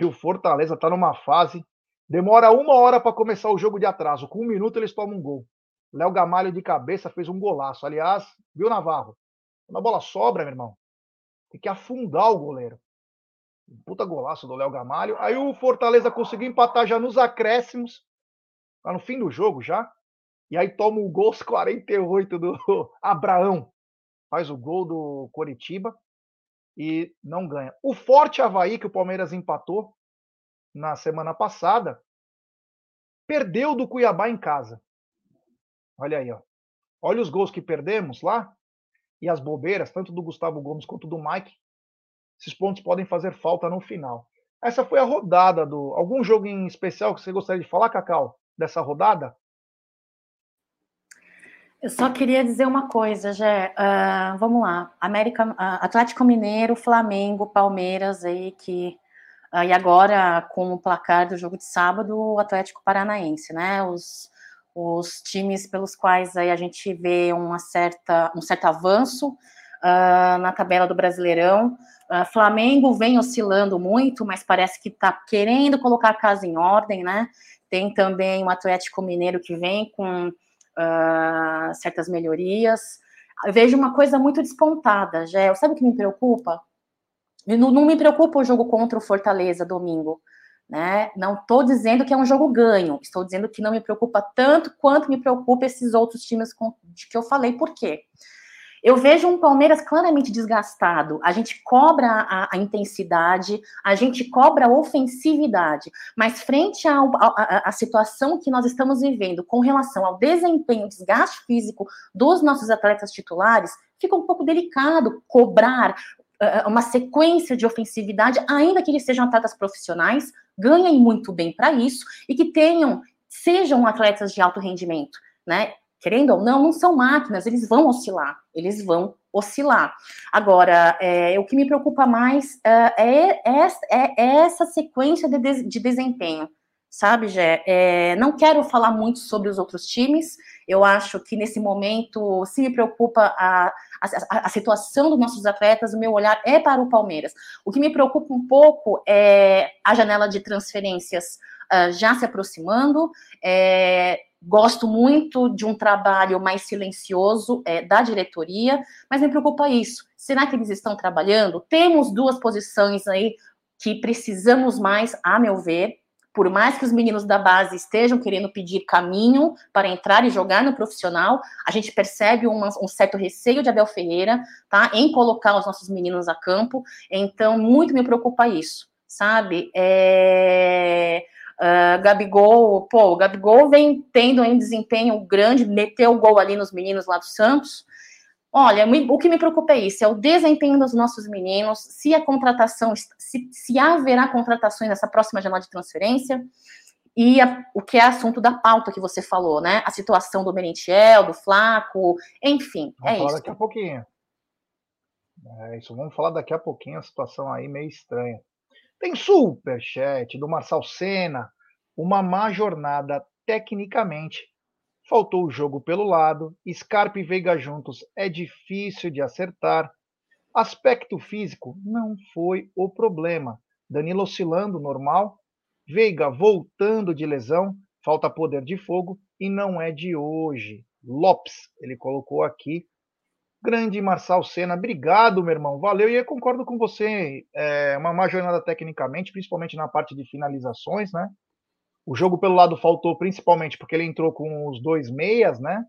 E o Fortaleza está numa fase. Demora uma hora para começar o jogo de atraso. Com um minuto eles tomam um gol. Léo Gamalho de cabeça fez um golaço. Aliás, viu, Navarro? Quando a bola sobra, meu irmão, tem que afundar o goleiro. Um puta golaço do Léo Gamalho. Aí o Fortaleza conseguiu empatar já nos acréscimos. Tá no fim do jogo já. E aí toma o gol aos 48 do Abraão. Faz o gol do Coritiba e não ganha. O forte Havaí, que o Palmeiras empatou na semana passada, perdeu do Cuiabá em casa. Olha aí, ó. Olha os gols que perdemos lá e as bobeiras, tanto do Gustavo Gomes quanto do Mike. Esses pontos podem fazer falta no final. Essa foi a rodada do. Algum jogo em especial que você gostaria de falar, Cacau, dessa rodada? Eu só queria dizer uma coisa, Jé. Uh, vamos lá. América, uh, Atlético Mineiro, Flamengo, Palmeiras aí que uh, e agora com o placar do jogo de sábado, o Atlético Paranaense, né? Os, os times pelos quais aí a gente vê uma certa, um certo avanço na tabela do Brasileirão. Flamengo vem oscilando muito, mas parece que está querendo colocar a casa em ordem, né? Tem também o Atlético Mineiro que vem com uh, certas melhorias. Eu vejo uma coisa muito despontada, Gé. Sabe o que me preocupa? Não, não me preocupa o jogo contra o Fortaleza domingo. Né? Não estou dizendo que é um jogo ganho, estou dizendo que não me preocupa tanto quanto me preocupa esses outros times de que eu falei. Por quê? Eu vejo um Palmeiras claramente desgastado. A gente cobra a, a intensidade, a gente cobra a ofensividade, mas frente à situação que nós estamos vivendo com relação ao desempenho, desgaste físico dos nossos atletas titulares, fica um pouco delicado cobrar uh, uma sequência de ofensividade, ainda que eles sejam atletas profissionais, ganhem muito bem para isso e que tenham, sejam atletas de alto rendimento. Né? Querendo ou não, não são máquinas, eles vão oscilar, eles vão oscilar. Agora, é, o que me preocupa mais é, é, é, é essa sequência de, de desempenho, sabe, Gé? É, não quero falar muito sobre os outros times, eu acho que nesse momento, se me preocupa a, a, a, situação dos nossos atletas, o meu olhar é para o Palmeiras. O que me preocupa um pouco é a janela de transferências uh, já se aproximando, é, Gosto muito de um trabalho mais silencioso é, da diretoria, mas me preocupa isso. Será que eles estão trabalhando? Temos duas posições aí que precisamos mais, a meu ver. Por mais que os meninos da base estejam querendo pedir caminho para entrar e jogar no profissional, a gente percebe uma, um certo receio de Abel Ferreira, tá, em colocar os nossos meninos a campo. Então, muito me preocupa isso, sabe? É Uh, Gabigol, pô, o Gabigol vem tendo um desempenho grande, meteu o gol ali nos meninos lá do Santos. Olha, o que me preocupa é isso, é o desempenho dos nossos meninos, se a contratação, se, se haverá contratações nessa próxima janela de transferência, e a, o que é assunto da pauta que você falou, né? A situação do Merentiel, do Flaco, enfim, vamos é falar isso. daqui a pouquinho. É isso, vamos falar daqui a pouquinho, a situação aí meio estranha. Tem superchat do Marçal Senna. Uma má jornada tecnicamente faltou o jogo pelo lado, Scarpa e Veiga juntos é difícil de acertar. Aspecto físico não foi o problema. Danilo oscilando normal, Veiga voltando de lesão, falta poder de fogo e não é de hoje. Lopes, ele colocou aqui. Grande Marçal Senna, obrigado, meu irmão, valeu. E eu concordo com você, é uma má jornada tecnicamente, principalmente na parte de finalizações, né? O jogo pelo lado faltou principalmente porque ele entrou com os dois meias, né?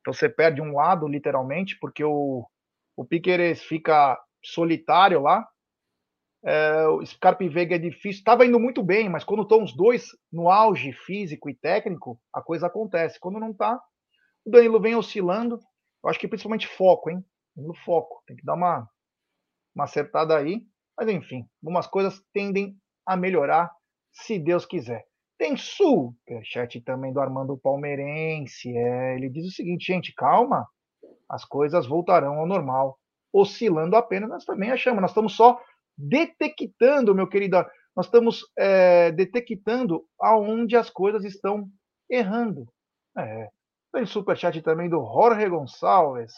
Então você perde um lado, literalmente, porque o, o Piqueires fica solitário lá. É, o Scarpa e Veiga é difícil. Estava indo muito bem, mas quando estão os dois no auge físico e técnico, a coisa acontece. Quando não está, o Danilo vem oscilando. Eu acho que principalmente foco, hein? No foco. Tem que dar uma, uma acertada aí. Mas enfim, algumas coisas tendem a melhorar, se Deus quiser. Tem superchat também do Armando Palmeirense. É, ele diz o seguinte, gente, calma, as coisas voltarão ao normal. Oscilando apenas, nós também achamos. Nós estamos só detectando, meu querido, nós estamos é, detectando aonde as coisas estão errando. É. Tem superchat também do Jorge Gonçalves.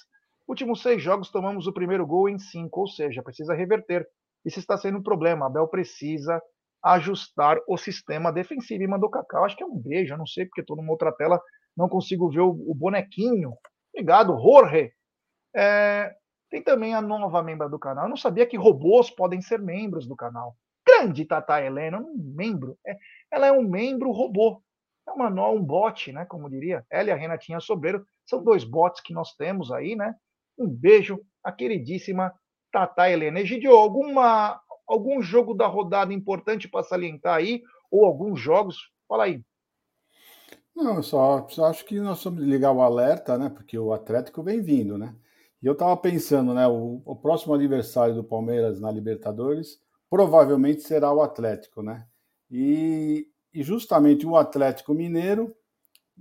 Últimos seis jogos tomamos o primeiro gol em cinco, ou seja, precisa reverter. Isso está sendo um problema. Abel precisa ajustar o sistema defensivo. E mandou Cacau, acho que é um beijo, eu não sei, porque estou numa outra tela, não consigo ver o, bonequinho. Obrigado, Jorge. É, tem também a nova membra do canal. Eu não sabia que robôs podem ser membros do canal. Grande Tata Helena, um membro. É, ela é um membro robô. É uma, um bot, né? Como diria. Ela e a Renatinha Sobreiro são dois bots que nós temos aí, né? Um beijo à queridíssima Tata Helena. Egidio, alguma algum jogo da rodada importante para salientar aí, ou alguns jogos? Fala aí. Não, só, só acho que nós vamos ligar o alerta, né? Porque o Atlético vem vindo, né? E eu estava pensando, né? O, o, próximo aniversário do Palmeiras na Libertadores provavelmente será o Atlético, né? E, e justamente o Atlético Mineiro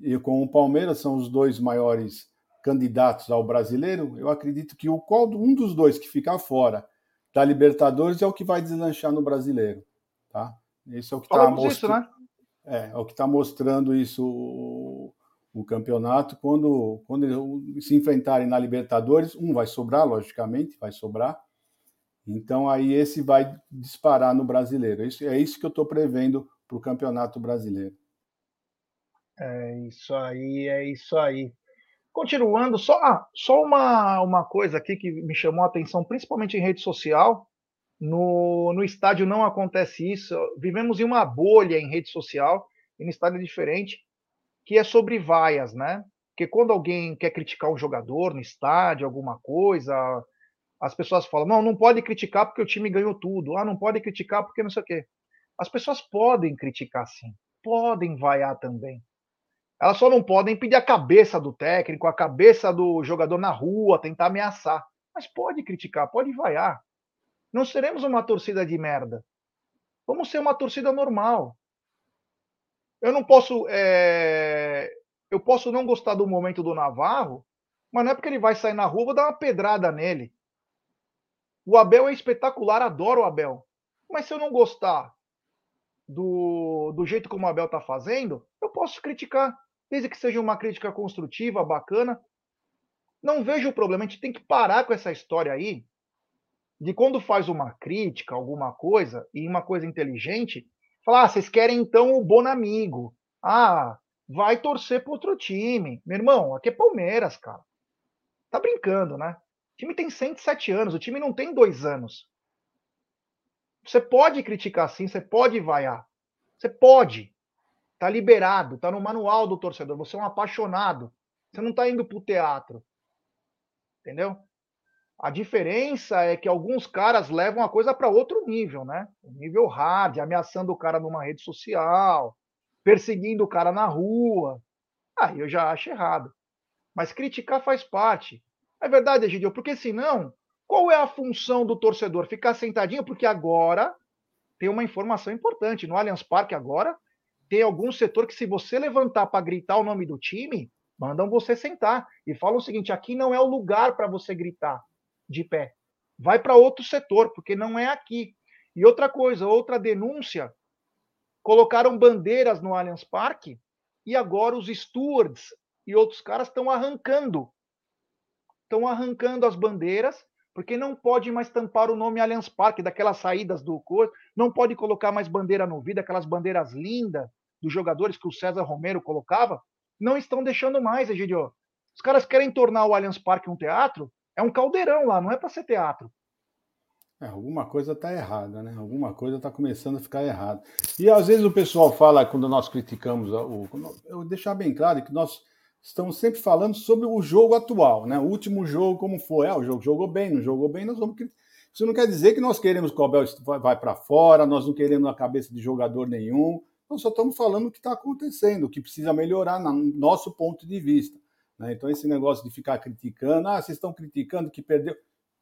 e com o Palmeiras são os dois maiores candidatos ao brasileiro. Eu acredito que o qual um dos dois que ficar fora da Libertadores é o que vai deslanchar no brasileiro. Tá? Esse é o que está mostrando. Né? É, é, o que está mostrando isso o, o, campeonato. Quando, quando se enfrentarem na Libertadores, um vai sobrar, logicamente, vai sobrar. Então aí esse vai disparar no brasileiro. Isso, é isso que eu estou prevendo para o campeonato brasileiro. É isso aí, é isso aí. Continuando, só, ah, só uma, uma coisa aqui que me chamou a atenção, principalmente em rede social. No, no estádio não acontece isso. Vivemos em uma bolha em rede social, e no estádio é diferente, que é sobre vaias, né? Porque quando alguém quer criticar um jogador no estádio, alguma coisa, as pessoas falam: não, não pode criticar porque o time ganhou tudo. Ah, não pode criticar porque não sei o quê. As pessoas podem criticar sim, podem vaiar também. Elas só não podem pedir a cabeça do técnico, a cabeça do jogador na rua, tentar ameaçar. Mas pode criticar, pode vaiar. Não seremos uma torcida de merda. Vamos ser uma torcida normal. Eu não posso. É... Eu posso não gostar do momento do Navarro, mas não é porque ele vai sair na rua, vou dar uma pedrada nele. O Abel é espetacular, adoro o Abel. Mas se eu não gostar do, do jeito como o Abel está fazendo, eu posso criticar desde que seja uma crítica construtiva, bacana. Não vejo o problema, a gente tem que parar com essa história aí de quando faz uma crítica, alguma coisa, e uma coisa inteligente, falar, ah, vocês querem então o Bonamigo. Ah, vai torcer para outro time. Meu irmão, aqui é Palmeiras, cara. Tá brincando, né? O time tem 107 anos, o time não tem dois anos. Você pode criticar sim, você pode vaiar. Você pode. Tá liberado, tá no manual do torcedor. Você é um apaixonado. Você não tá indo pro teatro. Entendeu? A diferença é que alguns caras levam a coisa para outro nível, né? O nível hard, ameaçando o cara numa rede social, perseguindo o cara na rua. Aí eu já acho errado. Mas criticar faz parte. É verdade, Egidio, porque senão, qual é a função do torcedor? Ficar sentadinho? Porque agora tem uma informação importante. No Allianz Parque agora tem algum setor que, se você levantar para gritar o nome do time, mandam você sentar e falam o seguinte: aqui não é o lugar para você gritar de pé. Vai para outro setor, porque não é aqui. E outra coisa, outra denúncia: colocaram bandeiras no Allianz Parque e agora os stewards e outros caras estão arrancando. Estão arrancando as bandeiras, porque não pode mais tampar o nome Allianz Parque, daquelas saídas do corpo, não pode colocar mais bandeira no vidro, aquelas bandeiras lindas dos jogadores que o César Romero colocava, não estão deixando mais, Egidio. Os caras querem tornar o Allianz Parque um teatro, é um caldeirão lá, não é para ser teatro. É, alguma coisa está errada, né? Alguma coisa está começando a ficar errada. E às vezes o pessoal fala, quando nós criticamos, o, eu deixar bem claro que nós estamos sempre falando sobre o jogo atual, né? O último jogo, como foi? Ah, o jogo jogou bem, não jogou bem, nós vamos. Isso não quer dizer que nós queremos que o Abel vai para fora, nós não queremos a cabeça de jogador nenhum. Nós só estamos falando o que está acontecendo, o que precisa melhorar no nosso ponto de vista. Né? Então, esse negócio de ficar criticando, ah, vocês estão criticando que perdeu.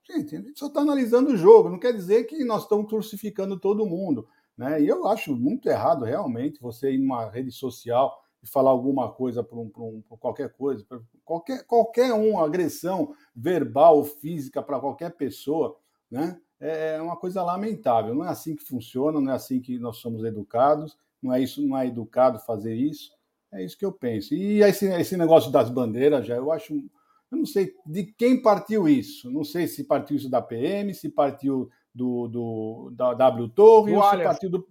Gente, a gente só está analisando o jogo, não quer dizer que nós estamos crucificando todo mundo. Né? E eu acho muito errado, realmente, você ir numa rede social e falar alguma coisa para um, um, qualquer coisa, qualquer, qualquer um, agressão verbal ou física para qualquer pessoa, né? É, é uma coisa lamentável. Não é assim que funciona, não é assim que nós somos educados, não é isso, não é educado fazer isso. É isso que eu penso. E esse, esse negócio das bandeiras, já eu acho eu não sei de quem partiu isso. Não sei se partiu isso da PM, se partiu do, do da W Torre, do ou se partiu do.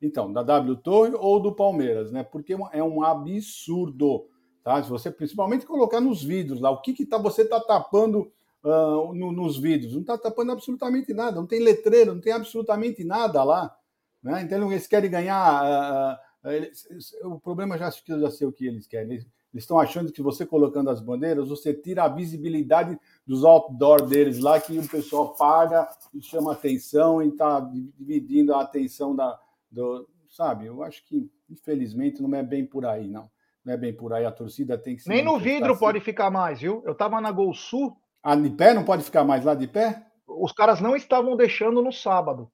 Então, da W Torre ou do Palmeiras, né? Porque é um absurdo. Tá? Se você principalmente colocar nos vidros lá, o que, que tá, você está tapando uh, no, nos vidros? Não está tapando absolutamente nada, não tem letreiro, não tem absolutamente nada lá. Né? Então eles querem ganhar. Uh, eles, o problema já já sei o que eles querem. Eles, eles estão achando que você colocando as bandeiras, você tira a visibilidade dos outdoor deles lá, que o pessoal paga e chama atenção e está dividindo a atenção da. Do, sabe? Eu acho que, infelizmente, não é bem por aí, não. Não é bem por aí. A torcida tem que Nem no vidro assim. pode ficar mais, viu? Eu estava na Gol Sul. Ah, de pé? Não pode ficar mais lá de pé? Os caras não estavam deixando no sábado.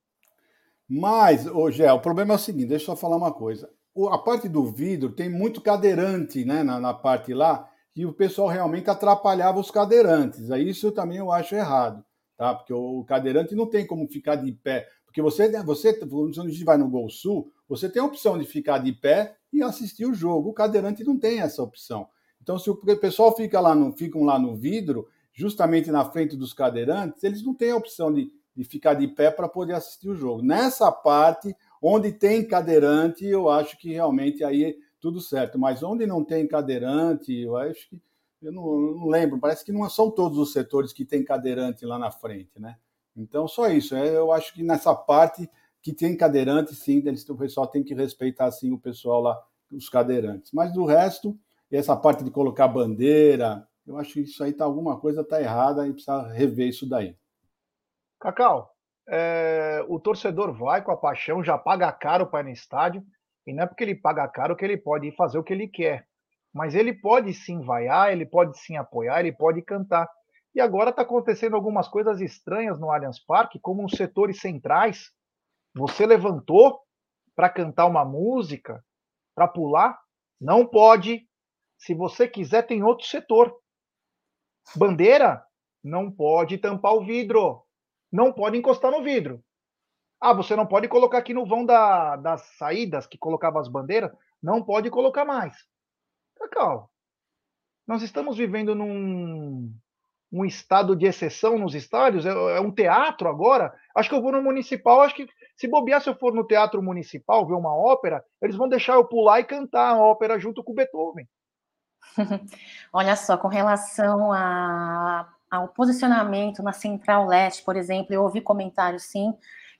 Mas, ô Gé, o problema é o seguinte: deixa eu só falar uma coisa a parte do vidro tem muito cadeirante né, na, na parte lá, e o pessoal realmente atrapalhava os cadeirantes. Aí isso também eu acho errado, tá? Porque o cadeirante não tem como ficar de pé. Porque você, você quando a gente vai no Gol Sul, você tem a opção de ficar de pé e assistir o jogo. O cadeirante não tem essa opção. Então, se o pessoal fica lá no, ficam lá no vidro, justamente na frente dos cadeirantes, eles não têm a opção de, de ficar de pé para poder assistir o jogo. Nessa parte, Onde tem cadeirante, eu acho que realmente aí é tudo certo. Mas onde não tem cadeirante, eu acho que. Eu não, eu não lembro, parece que não são todos os setores que tem cadeirante lá na frente, né? Então, só isso. É, eu acho que nessa parte que tem cadeirante, sim, eles, o pessoal tem que respeitar, sim, o pessoal lá, os cadeirantes. Mas do resto, essa parte de colocar bandeira, eu acho que isso aí tá alguma coisa tá errada e precisa rever isso daí. Cacau, é, o torcedor vai com a paixão, já paga caro para ir no estádio, e não é porque ele paga caro que ele pode ir fazer o que ele quer. Mas ele pode sim vaiar, ele pode sim apoiar, ele pode cantar. E agora está acontecendo algumas coisas estranhas no Allianz Parque, como os setores centrais. Você levantou para cantar uma música, para pular, não pode. Se você quiser, tem outro setor. Bandeira, não pode tampar o vidro não pode encostar no vidro. Ah, você não pode colocar aqui no vão da, das saídas que colocava as bandeiras, não pode colocar mais. Cacau, nós estamos vivendo num um estado de exceção nos estádios, é, é, um teatro agora. Acho que eu vou no municipal, acho que se bobear, se eu for no teatro municipal ver uma ópera, eles vão deixar eu pular e cantar a ópera junto com Beethoven. Olha só, com relação a ao posicionamento na Central Leste, por exemplo, eu ouvi comentários, sim,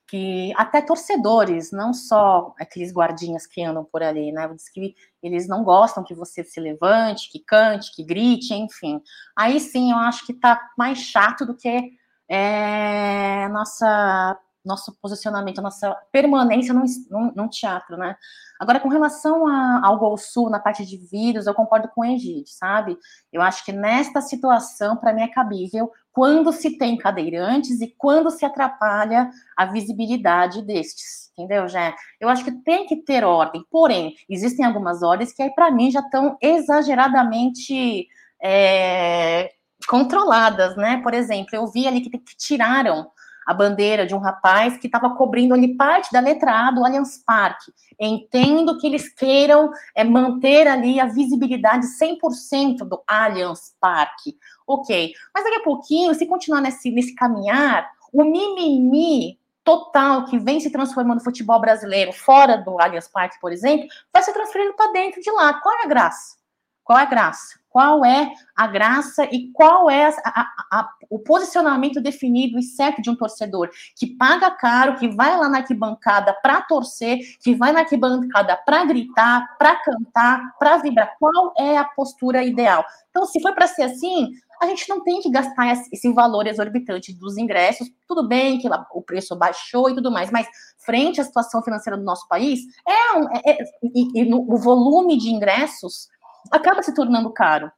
que até torcedores, não só aqueles guardinhas que andam por ali, né? Diz que eles não gostam que você se levante, que cante, que grite, enfim. Aí sim, eu acho que tá mais chato do que é, nossa nosso posicionamento, nossa permanência num, num, num teatro, né? Agora, com relação a, ao Gol Sul, na parte de vírus, eu concordo com o Egide, sabe? Eu acho que nesta situação, para mim, é cabível quando se tem cadeirantes e quando se atrapalha a visibilidade destes, entendeu, Jé? Eu acho que tem que ter ordem, porém, existem algumas ordens que aí, para mim, já estão exageradamente é, controladas, né? Por exemplo, eu vi ali que, que tiraram a bandeira de um rapaz que estava cobrindo ali parte da letra A do Allianz Parque. Entendo que eles queiram é, manter ali a visibilidade 100% do Allianz Parque. Ok, mas daqui a pouquinho, se continuar nesse, nesse caminhar, o mimimi total que vem se transformando no futebol brasileiro, fora do Allianz Parque, por exemplo, vai se transferindo para dentro de lá. Qual é a graça? Qual é a graça? Qual é a graça e qual é a, a, a, o posicionamento definido e certo de um torcedor que paga caro, que vai lá na arquibancada para torcer, que vai na arquibancada para gritar, para cantar, para vibrar? Qual é a postura ideal? Então, se for para ser assim, a gente não tem que gastar esse valor exorbitante dos ingressos. Tudo bem que o preço baixou e tudo mais, mas frente à situação financeira do nosso país, é, um, é, é e, e no, o volume de ingressos acaba se tornando caro.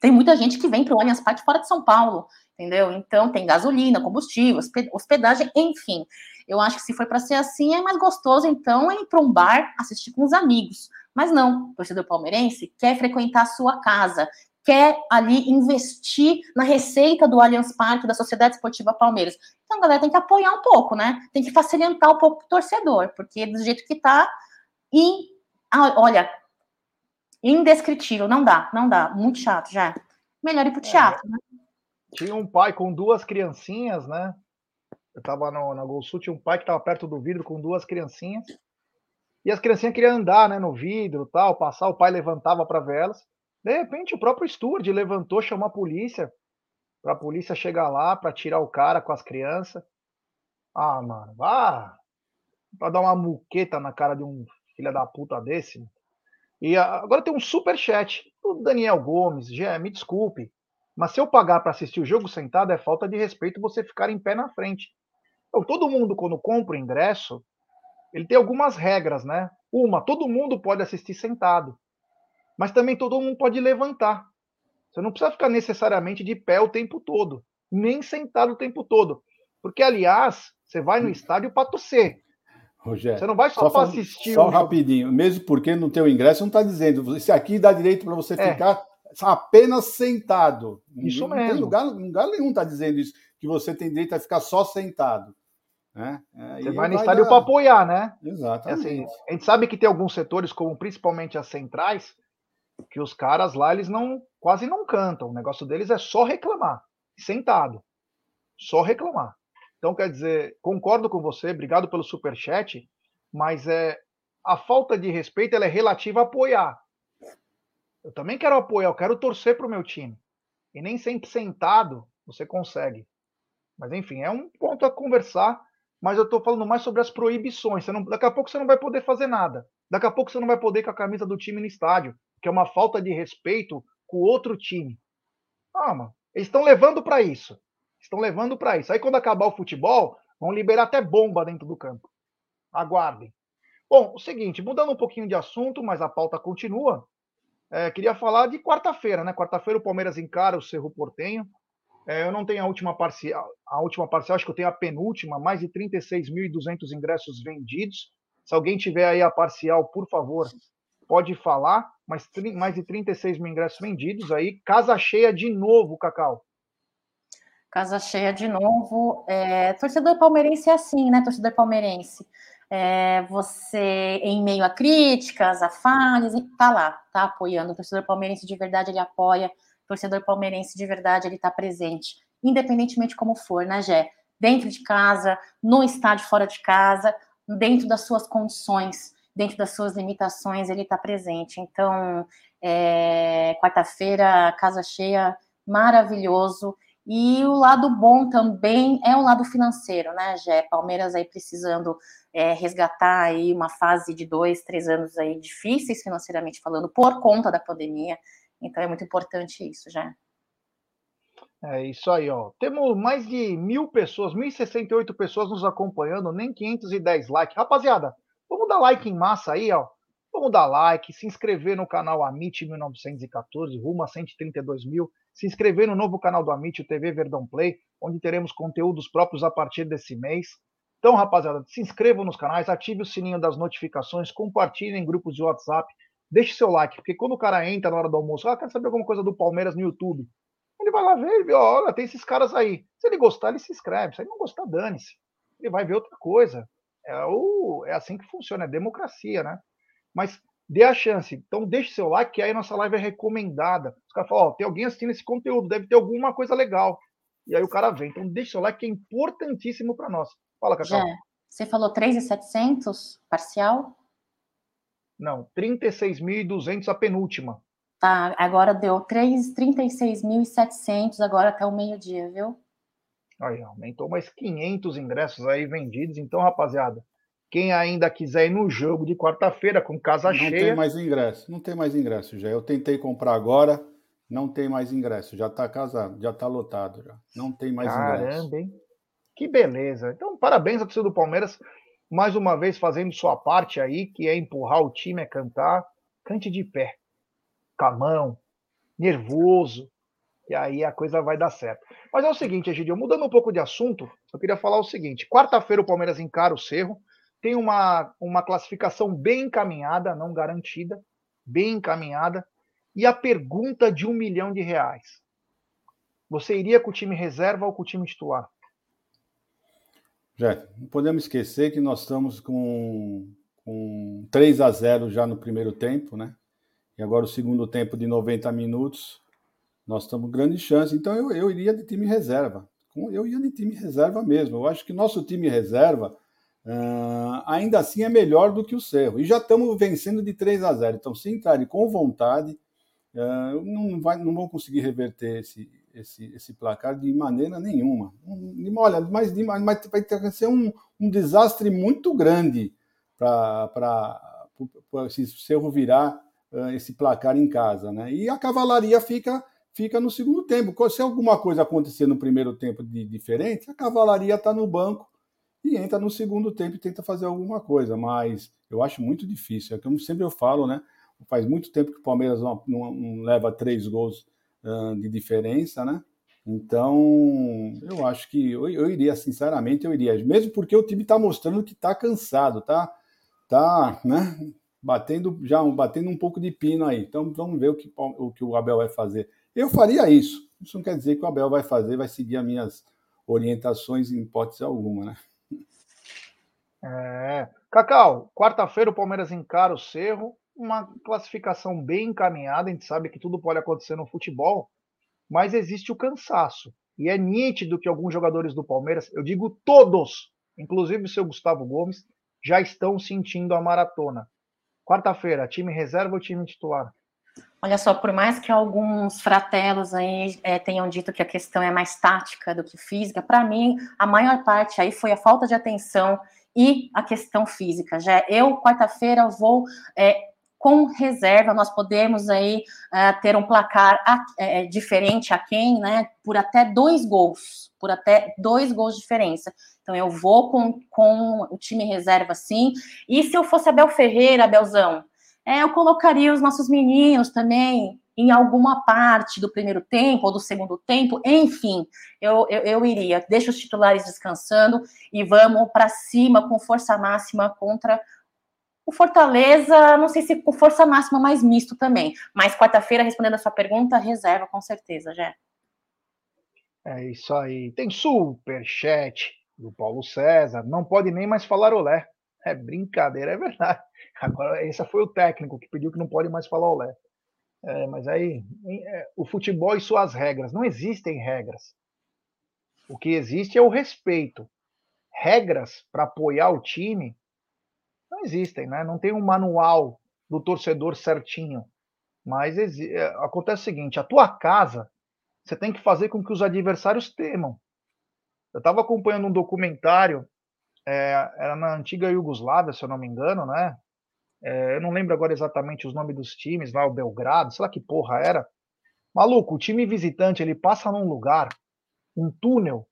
Tem muita gente que vem para o Allianz Parque fora de São Paulo, entendeu? Então tem gasolina, combustível, hospedagem, enfim. Eu acho que se for para ser assim, é mais gostoso, então, ir para um bar assistir com os amigos. Mas não, o torcedor palmeirense quer frequentar a sua casa, quer ali investir na receita do Allianz Parque, da Sociedade Esportiva Palmeiras. Então, galera, tem que apoiar um pouco, né? Tem que facilitar um pouco o torcedor, porque do jeito que tá, e olha, indescritível, não dá, não dá, muito chato já. Melhor ir pro é, teatro, é, né? Tinha um pai com duas criancinhas, né? Eu tava no, na Gol Sul, tinha um pai que tava perto do vidro com duas criancinhas. E as criancinhas queriam andar, né, no vidro, tal, passar, o pai levantava para ver elas. De repente, o próprio Steward levantou, chamou a polícia, para a polícia chegar lá para tirar o cara com as crianças. Ah, mano, vá para dar uma muqueta na cara de um filho da puta desse. E agora tem um super chat do Daniel Gomes. Gé, me desculpe, mas se eu pagar para assistir o jogo sentado, é falta de respeito você ficar em pé na frente. Então, todo mundo, quando compra o ingresso, ele tem algumas regras, né? Uma, todo mundo pode assistir sentado mas também todo mundo pode levantar. Você não precisa ficar necessariamente de pé o tempo todo, nem sentado o tempo todo. Porque, aliás, você vai no estádio para torcer. Rogério, você não vai só, só para assistir. Só rapidinho, jogo. mesmo porque no teu ingresso não está dizendo, esse aqui dá direito para você é. ficar apenas sentado. Isso não, mesmo. Não lugar, lugar nenhum está dizendo isso, que você tem direito a ficar só sentado. Né? É, você vai no estádio dar... para apoiar, né? Exatamente. Assim, a gente sabe que tem alguns setores, como principalmente as centrais, que os caras lá eles não quase não cantam. O negócio deles é só reclamar, sentado, só reclamar. Então quer dizer, concordo com você, obrigado pelo super chat, mas é a falta de respeito ela é relativa a apoiar. Eu também quero apoiar, eu quero torcer para o meu time. E nem sempre sentado você consegue. Mas enfim, é um ponto a conversar. Mas eu estou falando mais sobre as proibições. Não, daqui a pouco você não vai poder fazer nada. Daqui a pouco você não vai poder ir com a camisa do time no estádio que é uma falta de respeito com o outro time. Ah, mano, eles estão levando para isso. Estão levando para isso. Aí quando acabar o futebol, vão liberar até bomba dentro do campo. Aguardem. Bom, o seguinte, mudando um pouquinho de assunto, mas a pauta continua. É, queria falar de quarta-feira, né? Quarta-feira o Palmeiras encara o Cerro Portenho. É, eu não tenho a última parcial, a última parcial, acho que eu tenho a penúltima, mais de 36.200 ingressos vendidos. Se alguém tiver aí a parcial, por favor, pode falar, mas mais de 36 mil ingressos vendidos aí, casa cheia de novo, Cacau. Casa cheia de novo. É, torcedor palmeirense é assim, né? Torcedor palmeirense. É, você, em meio a críticas, a falhas, tá lá, tá apoiando. O torcedor palmeirense de verdade, ele apoia. O torcedor palmeirense de verdade, ele tá presente. Independentemente como for, né, Gé? Dentro de casa, no estádio fora de casa, dentro das suas condições dentro das suas limitações, ele está presente. Então, é, quarta-feira, casa cheia, maravilhoso. E o lado bom também é o lado financeiro, né, Gé? Palmeiras aí precisando é, resgatar aí uma fase de dois, três anos aí difíceis financeiramente falando, por conta da pandemia. Então é muito importante isso, já. É isso aí, ó. Temos mais de mil pessoas, 1.068 pessoas nos acompanhando, nem 510 likes. Rapaziada, Vamos dar like em massa aí, ó. Vamos dar like, se inscrever no canal Amit 1914, rumo a 132 mil. Se inscrever no novo canal do Amit, o TV Verdão Play, onde teremos conteúdos próprios a partir desse mês. Então, rapaziada, se inscrevam nos canais, ative o sininho das notificações, compartilhem em grupos de WhatsApp, deixe seu like, porque quando o cara entra na hora do almoço, ah, quer saber alguma coisa do Palmeiras no YouTube? Ele vai lá ver, ele olha, tem esses caras aí. Se ele gostar, ele se inscreve. Se ele não gostar, dane-se. Ele vai ver outra coisa. É, o, é assim que funciona, é democracia, né? Mas dê a chance. Então deixe seu like, que aí nossa live é recomendada. Os caras falam, ó, tem alguém assistindo esse conteúdo, deve ter alguma coisa legal. E aí o cara vem. Então deixe seu like, que é importantíssimo para nós. Fala, Cacau. Já. Você falou 3,700 parcial? Não, 36.200 a penúltima. Tá, agora deu 36.700 agora até o meio-dia, viu? Aí, aumentou mais 500 ingressos aí vendidos. Então, rapaziada, quem ainda quiser ir no jogo de quarta-feira com casa não cheia. Não tem mais ingresso, não tem mais ingresso já. Eu tentei comprar agora, não tem mais ingresso. Já está casado, já está lotado já. Não tem mais Caramba, ingresso. Caramba, hein? Que beleza. Então, parabéns a torcida do Palmeiras, mais uma vez fazendo sua parte aí, que é empurrar o time, é cantar. Cante de pé, camão, nervoso, e aí a coisa vai dar certo. Mas é o seguinte, Egidio, mudando um pouco de assunto, eu queria falar o seguinte: quarta-feira o Palmeiras encara o Cerro, tem uma, uma classificação bem encaminhada, não garantida, bem encaminhada, e a pergunta de um milhão de reais. Você iria com o time reserva ou com o time titular? Já, não podemos esquecer que nós estamos com, com 3 a 0 já no primeiro tempo, né? E agora o segundo tempo de 90 minutos nós temos grande chance. Então eu, eu iria de time reserva. Eu ia de time reserva mesmo. Eu acho que nosso time reserva uh, ainda assim é melhor do que o Cerro. E já estamos vencendo de 3 a 0. Então, se entrarem com vontade, uh, não, vai, não vão conseguir reverter esse, esse, esse placar de maneira nenhuma. olha, mas, mas vai ter que ser um, um desastre muito grande para o Cerro virar uh, esse placar em casa. Né? E a cavalaria fica fica no segundo tempo. Se alguma coisa acontecer no primeiro tempo de diferente, a cavalaria está no banco e entra no segundo tempo e tenta fazer alguma coisa. Mas eu acho muito difícil. É como sempre eu falo, né? Faz muito tempo que o Palmeiras não, não, não leva três gols uh, de diferença, né? Então, eu acho que eu, eu, iria, sinceramente, eu iria. Mesmo porque o time está mostrando que está cansado, tá? Tá, né? Batendo já batendo um pouco de pino aí. Então, vamos ver o que o, que o Abel vai fazer. Eu faria isso. Isso não quer dizer que o Abel vai fazer, vai seguir as minhas orientações em hipótese alguma, né? É. Cacau, quarta-feira o Palmeiras encara o Cerro, uma classificação bem encaminhada, a gente sabe que tudo pode acontecer no futebol, mas existe o cansaço. E é nítido que alguns jogadores do Palmeiras, eu digo todos, inclusive o seu Gustavo Gomes, já estão sentindo a maratona. Quarta-feira, time reserva ou time titular? Olha só, por mais que alguns fratelos aí é, tenham dito que a questão é mais tática do que física, para mim a maior parte aí foi a falta de atenção e a questão física. Já eu quarta-feira vou é, com reserva, nós podemos aí é, ter um placar é, diferente a quem, né? Por até dois gols, por até dois gols de diferença. Então eu vou com, com o time reserva, sim. E se eu fosse Abel Ferreira, Abelzão, é, eu colocaria os nossos meninos também em alguma parte do primeiro tempo ou do segundo tempo, enfim, eu, eu, eu iria. Deixa os titulares descansando e vamos para cima com força máxima contra o Fortaleza. Não sei se com força máxima, mais misto também. Mas quarta-feira, respondendo a sua pergunta, reserva com certeza, já. É isso aí. Tem super chat do Paulo César. Não pode nem mais falar olé. É brincadeira, é verdade. Agora, esse foi o técnico que pediu que não pode mais falar olé. É, mas aí, é, o futebol e suas regras. Não existem regras. O que existe é o respeito. Regras para apoiar o time não existem, né? Não tem um manual do torcedor certinho. Mas é, acontece o seguinte: a tua casa, você tem que fazer com que os adversários temam. Eu estava acompanhando um documentário, é, era na antiga Iugoslávia, se eu não me engano, né? É, eu não lembro agora exatamente os nomes dos times, lá o Belgrado, sei lá que porra era. Maluco, o time visitante ele passa num lugar, um túnel,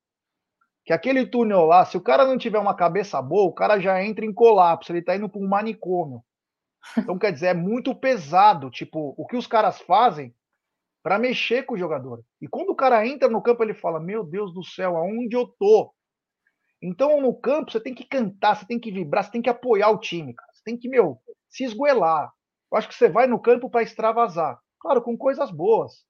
que aquele túnel lá, se o cara não tiver uma cabeça boa, o cara já entra em colapso, ele tá indo para um manicômio. Então, quer dizer, é muito pesado, tipo, o que os caras fazem para mexer com o jogador. E quando o cara entra no campo, ele fala: Meu Deus do céu, aonde eu tô? Então, no campo, você tem que cantar, você tem que vibrar, você tem que apoiar o time, cara. Você tem que, meu, se esgoelar. Eu acho que você vai no campo para extravasar. Claro, com coisas boas.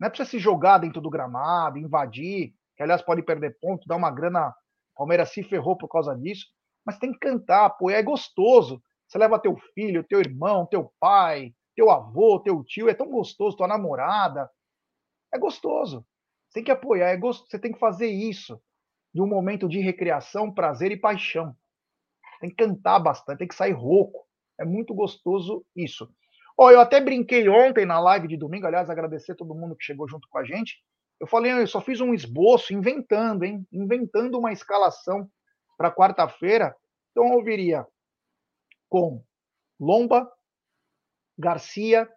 Não é para você se jogar dentro do gramado, invadir, que aliás pode perder ponto, dar uma grana. Palmeiras se ferrou por causa disso. Mas tem que cantar, pô, é gostoso. Você leva teu filho, teu irmão, teu pai, teu avô, teu tio, é tão gostoso, tua namorada. É gostoso. Você tem que apoiar, é gostoso. você tem que fazer isso de um momento de recreação, prazer e paixão. Tem que cantar bastante, tem que sair rouco. É muito gostoso isso. Ó, eu até brinquei ontem na live de domingo, aliás, agradecer a todo mundo que chegou junto com a gente. Eu falei, eu só fiz um esboço inventando, hein? Inventando uma escalação para quarta-feira. Então eu viria com Lomba, Garcia,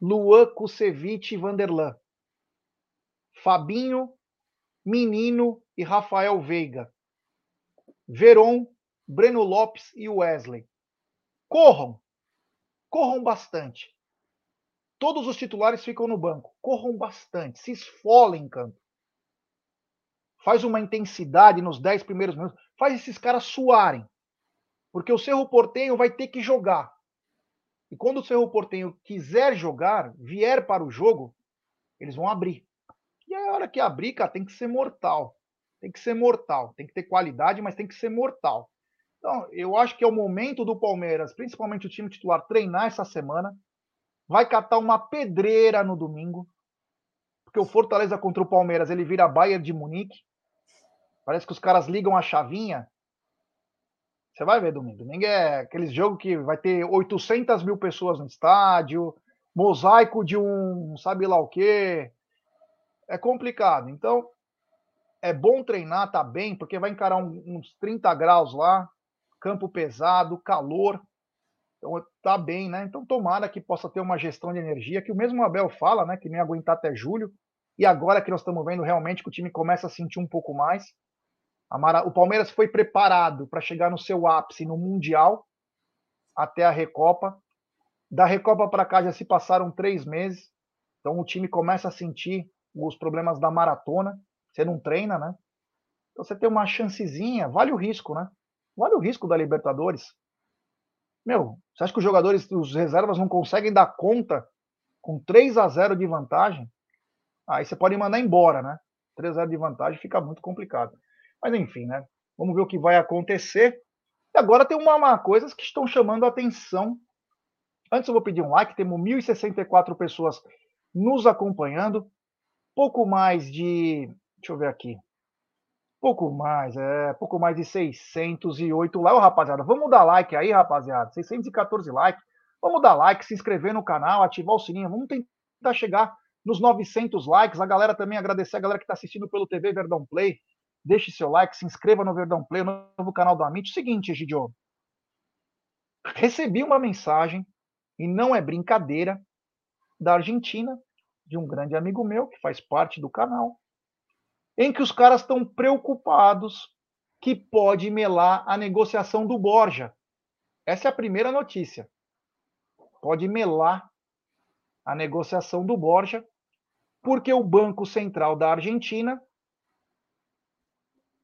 Luan Kusevich e Vanderlan. Fabinho, Menino e Rafael Veiga. Veron, Breno Lopes e Wesley. Corram! Corram bastante. Todos os titulares ficam no banco. Corram bastante, se esfolem em campo. Faz uma intensidade nos 10 primeiros minutos. Faz esses caras suarem. Porque o Cerro Portenho vai ter que jogar. E quando o Cerro Portenho quiser jogar, vier para o jogo, eles vão abrir. E a hora que abrir, cara, tem que ser mortal. Tem que ser mortal. Tem que ter qualidade, mas tem que ser mortal. Então, eu acho que é o momento do Palmeiras, principalmente o time titular, treinar essa semana. Vai catar uma pedreira no domingo. Porque o Fortaleza contra o Palmeiras, ele vira Bayern de Munique. Parece que os caras ligam a chavinha você vai ver domingo. Domingo é aqueles jogos que vai ter 800 mil pessoas no estádio, mosaico de um sabe lá o quê. É complicado. Então, é bom treinar, tá bem, porque vai encarar um, uns 30 graus lá, campo pesado, calor. Então, tá bem, né? Então, tomara que possa ter uma gestão de energia, que o mesmo Abel fala, né? Que nem aguentar até julho. E agora que nós estamos vendo realmente que o time começa a sentir um pouco mais. Mara... O Palmeiras foi preparado para chegar no seu ápice no Mundial até a Recopa. Da Recopa para cá já se passaram três meses. Então o time começa a sentir os problemas da maratona. Você não treina, né? Então você tem uma chancezinha. Vale o risco, né? Vale o risco da Libertadores. Meu, você acha que os jogadores, os reservas não conseguem dar conta com 3 a 0 de vantagem? Aí você pode mandar embora, né? 3 a 0 de vantagem fica muito complicado. Mas enfim, né? Vamos ver o que vai acontecer. E agora tem uma, uma coisas que estão chamando a atenção. Antes eu vou pedir um like, temos 1.064 pessoas nos acompanhando. Pouco mais de. Deixa eu ver aqui. Pouco mais, é. Pouco mais de 608 likes. Ô, rapaziada, vamos dar like aí, rapaziada. 614 likes. Vamos dar like, se inscrever no canal, ativar o sininho. Vamos tentar chegar nos 900 likes. A galera também agradecer a galera que está assistindo pelo TV Verdão Play deixe seu like, se inscreva no Verdão Play, no novo canal do Amit. Seguinte, Egidio, recebi uma mensagem, e não é brincadeira, da Argentina, de um grande amigo meu, que faz parte do canal, em que os caras estão preocupados que pode melar a negociação do Borja. Essa é a primeira notícia. Pode melar a negociação do Borja, porque o Banco Central da Argentina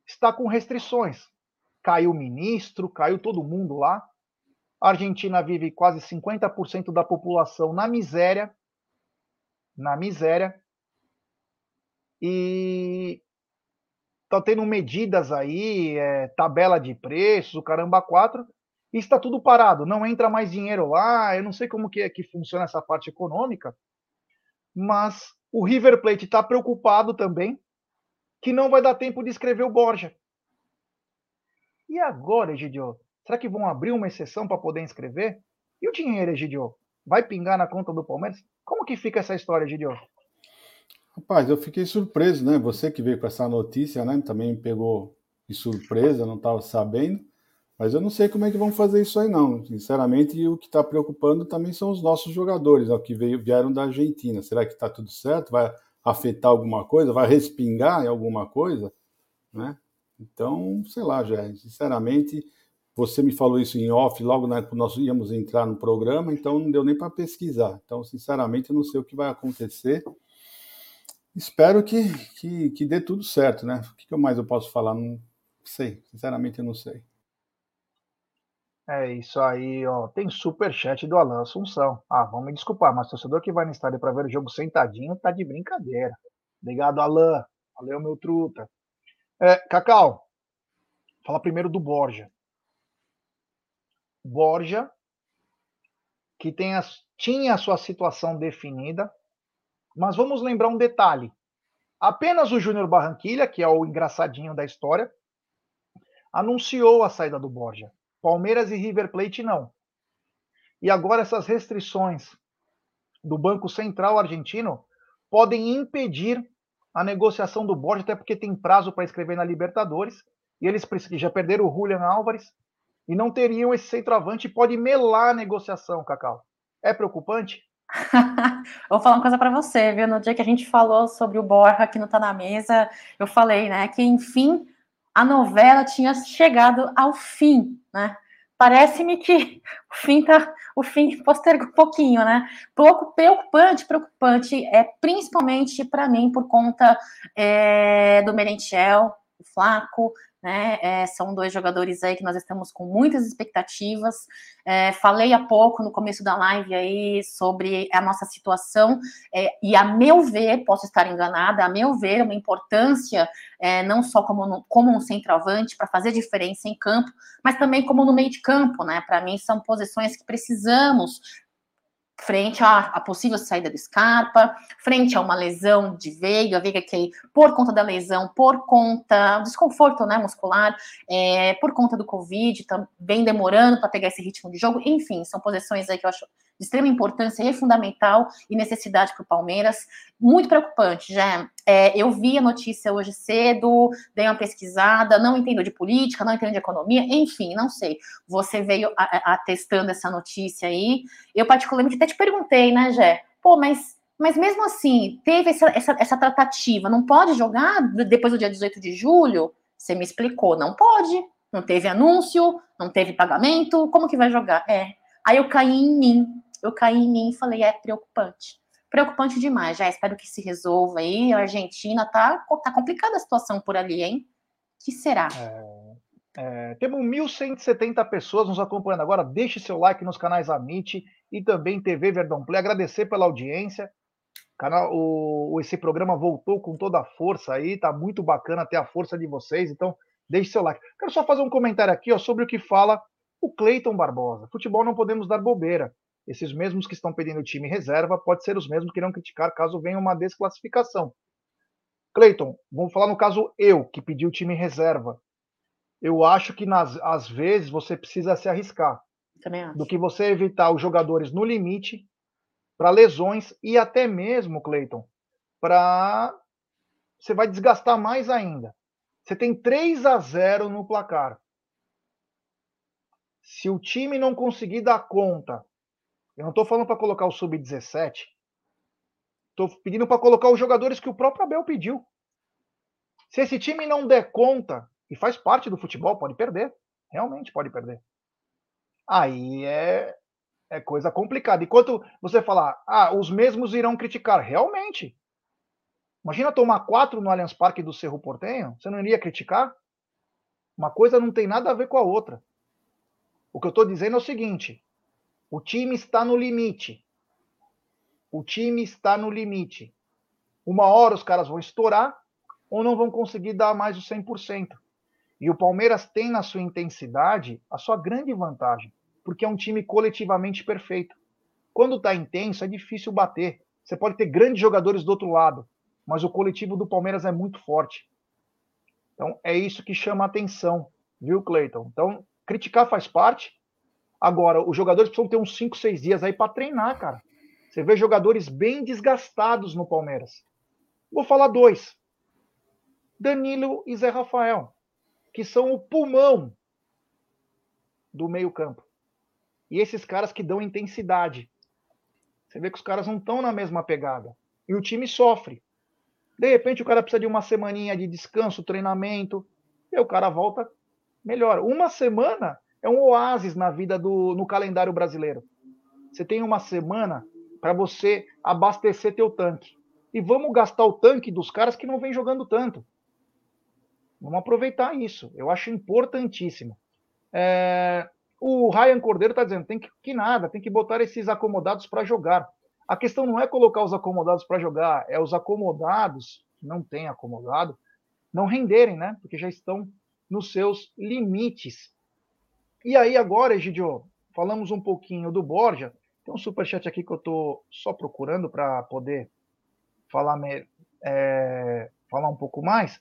está com restrições. Caiu o ministro, caiu todo mundo lá. A Argentina vive quase 50% da população na miséria. Na miséria. E está tendo medidas aí, é, tabela de preços, o caramba 4, e está tudo parado, não entra mais dinheiro lá, eu não sei como que, é, que funciona essa parte econômica, mas o River Plate está preocupado também, que não vai dar tempo de escrever o Borja. E agora, Egidio? Será que vão abrir uma exceção para poder inscrever? E o dinheiro, Egidio? Vai pingar na conta do Palmeiras? Como que fica essa história, Egidio? Rapaz, eu fiquei surpreso, né? Você que veio com essa notícia, né? Também me pegou de surpresa, não estava sabendo. Mas eu não sei como é que vão fazer isso aí, não. Sinceramente, o que está preocupando também são os nossos jogadores, ó, que veio, vieram da Argentina. Será que está tudo certo? Vai afetar alguma coisa, vai respingar em alguma coisa, né? Então, sei lá, já, sinceramente, você me falou isso em off logo na época nós íamos entrar no programa, então não deu nem para pesquisar. Então, sinceramente, eu não sei o que vai acontecer. Espero que, que, que dê tudo certo, né? O que, mais eu posso falar? Não sei, sinceramente, eu não sei. É isso aí, ó. Tem super chat do Alan Assunção. Ah, vamos me desculpar, mas torcedor que vai no estádio para ver o jogo sentadinho tá de brincadeira. Obrigado, Alan. Valeu, meu truta. É, Cacau, fala primeiro do Borja. Borja, que tem a, tinha a sua situação definida, mas vamos lembrar um detalhe. Apenas o Júnior Barranquilha, que é o engraçadinho da história, anunciou a saída do Borja. Palmeiras e River Plate não. E agora essas restrições do Banco Central argentino podem impedir a negociação do Borja, até porque tem prazo para escrever na Libertadores, e eles já perderam o Julian Álvares e não teriam esse centroavante, pode melar a negociação, Cacau. É preocupante? Vou falar uma coisa para você, viu? No dia que a gente falou sobre o Borja aqui no Tá na Mesa, eu falei, né, que enfim a novela tinha chegado ao fim, né? Parece-me que o fim tá, o fim postergou um pouquinho, né? Pouco preocupante, preocupante, é principalmente para mim por conta é, do Merentiel, Flaco, né? É, são dois jogadores aí que nós estamos com muitas expectativas. É, falei há pouco no começo da live aí sobre a nossa situação, é, e a meu ver, posso estar enganada, a meu ver, uma importância é, não só como, no, como um centroavante para fazer diferença em campo, mas também como no meio de campo, né? Para mim, são posições que precisamos frente à, possível saída do Scarpa, frente a uma lesão de Veiga, Veiga que por conta da lesão, por conta do desconforto né, muscular, é, por conta do Covid, também demorando para pegar esse ritmo de jogo, enfim, são posições aí que eu acho de extrema importância e fundamental e necessidade para o Palmeiras. Muito preocupante, já. É, eu vi a notícia hoje cedo, dei uma pesquisada, não entendo de política, não entendo de economia, enfim, não sei. Você veio atestando essa notícia aí. Eu, particularmente, até te perguntei, né, Jé? Pô, mas mas mesmo assim, teve essa, essa, essa, tratativa, não pode jogar depois do dia 18 de julho? Você me explicou, não pode, não teve anúncio, não teve pagamento, como que vai jogar? É. Aí eu caí em mim, eu caí em mim e falei, é preocupante. Preocupante demais, já espero que se resolva aí. A Argentina tá, tá complicada a situação por ali, hein? que será? É, é, temos 1.170 pessoas nos acompanhando agora. Deixe seu like nos canais Amit e também TV Verdão Play. Agradecer pela audiência. Canal, o, esse programa voltou com toda a força aí, tá muito bacana ter a força de vocês. Então, deixe seu like. Quero só fazer um comentário aqui ó, sobre o que fala o Cleiton Barbosa. Futebol não podemos dar bobeira. Esses mesmos que estão pedindo time reserva pode ser os mesmos que irão criticar caso venha uma desclassificação. Cleiton, vamos falar no caso eu, que pedi o time reserva. Eu acho que nas, às vezes você precisa se arriscar. Do que você evitar os jogadores no limite para lesões e até mesmo, Cleiton, para você vai desgastar mais ainda. Você tem 3 a 0 no placar. Se o time não conseguir dar conta eu não estou falando para colocar o sub-17. Estou pedindo para colocar os jogadores que o próprio Abel pediu. Se esse time não der conta, e faz parte do futebol, pode perder. Realmente pode perder. Aí é, é coisa complicada. Enquanto você falar, ah, os mesmos irão criticar. Realmente. Imagina tomar quatro no Allianz Parque do Cerro Portenho, você não iria criticar? Uma coisa não tem nada a ver com a outra. O que eu estou dizendo é o seguinte: o time está no limite. O time está no limite. Uma hora os caras vão estourar ou não vão conseguir dar mais o 100%. E o Palmeiras tem na sua intensidade a sua grande vantagem, porque é um time coletivamente perfeito. Quando está intenso, é difícil bater. Você pode ter grandes jogadores do outro lado, mas o coletivo do Palmeiras é muito forte. Então, é isso que chama a atenção, viu, Cleiton? Então, criticar faz parte, Agora, os jogadores precisam ter uns 5, 6 dias aí para treinar, cara. Você vê jogadores bem desgastados no Palmeiras. Vou falar dois: Danilo e Zé Rafael, que são o pulmão do meio-campo. E esses caras que dão intensidade. Você vê que os caras não estão na mesma pegada. E o time sofre. De repente o cara precisa de uma semaninha de descanso, treinamento, e o cara volta melhor. Uma semana é um oásis na vida do no calendário brasileiro. Você tem uma semana para você abastecer teu tanque. E vamos gastar o tanque dos caras que não vem jogando tanto. Vamos aproveitar isso. Eu acho importantíssimo. É... O Ryan Cordeiro está dizendo, tem que, que nada, tem que botar esses acomodados para jogar. A questão não é colocar os acomodados para jogar, é os acomodados, que não tem acomodado, não renderem, né? Porque já estão nos seus limites. E aí agora, Egidio, falamos um pouquinho do Borja. Tem um superchat aqui que eu estou só procurando para poder falar, é, falar um pouco mais.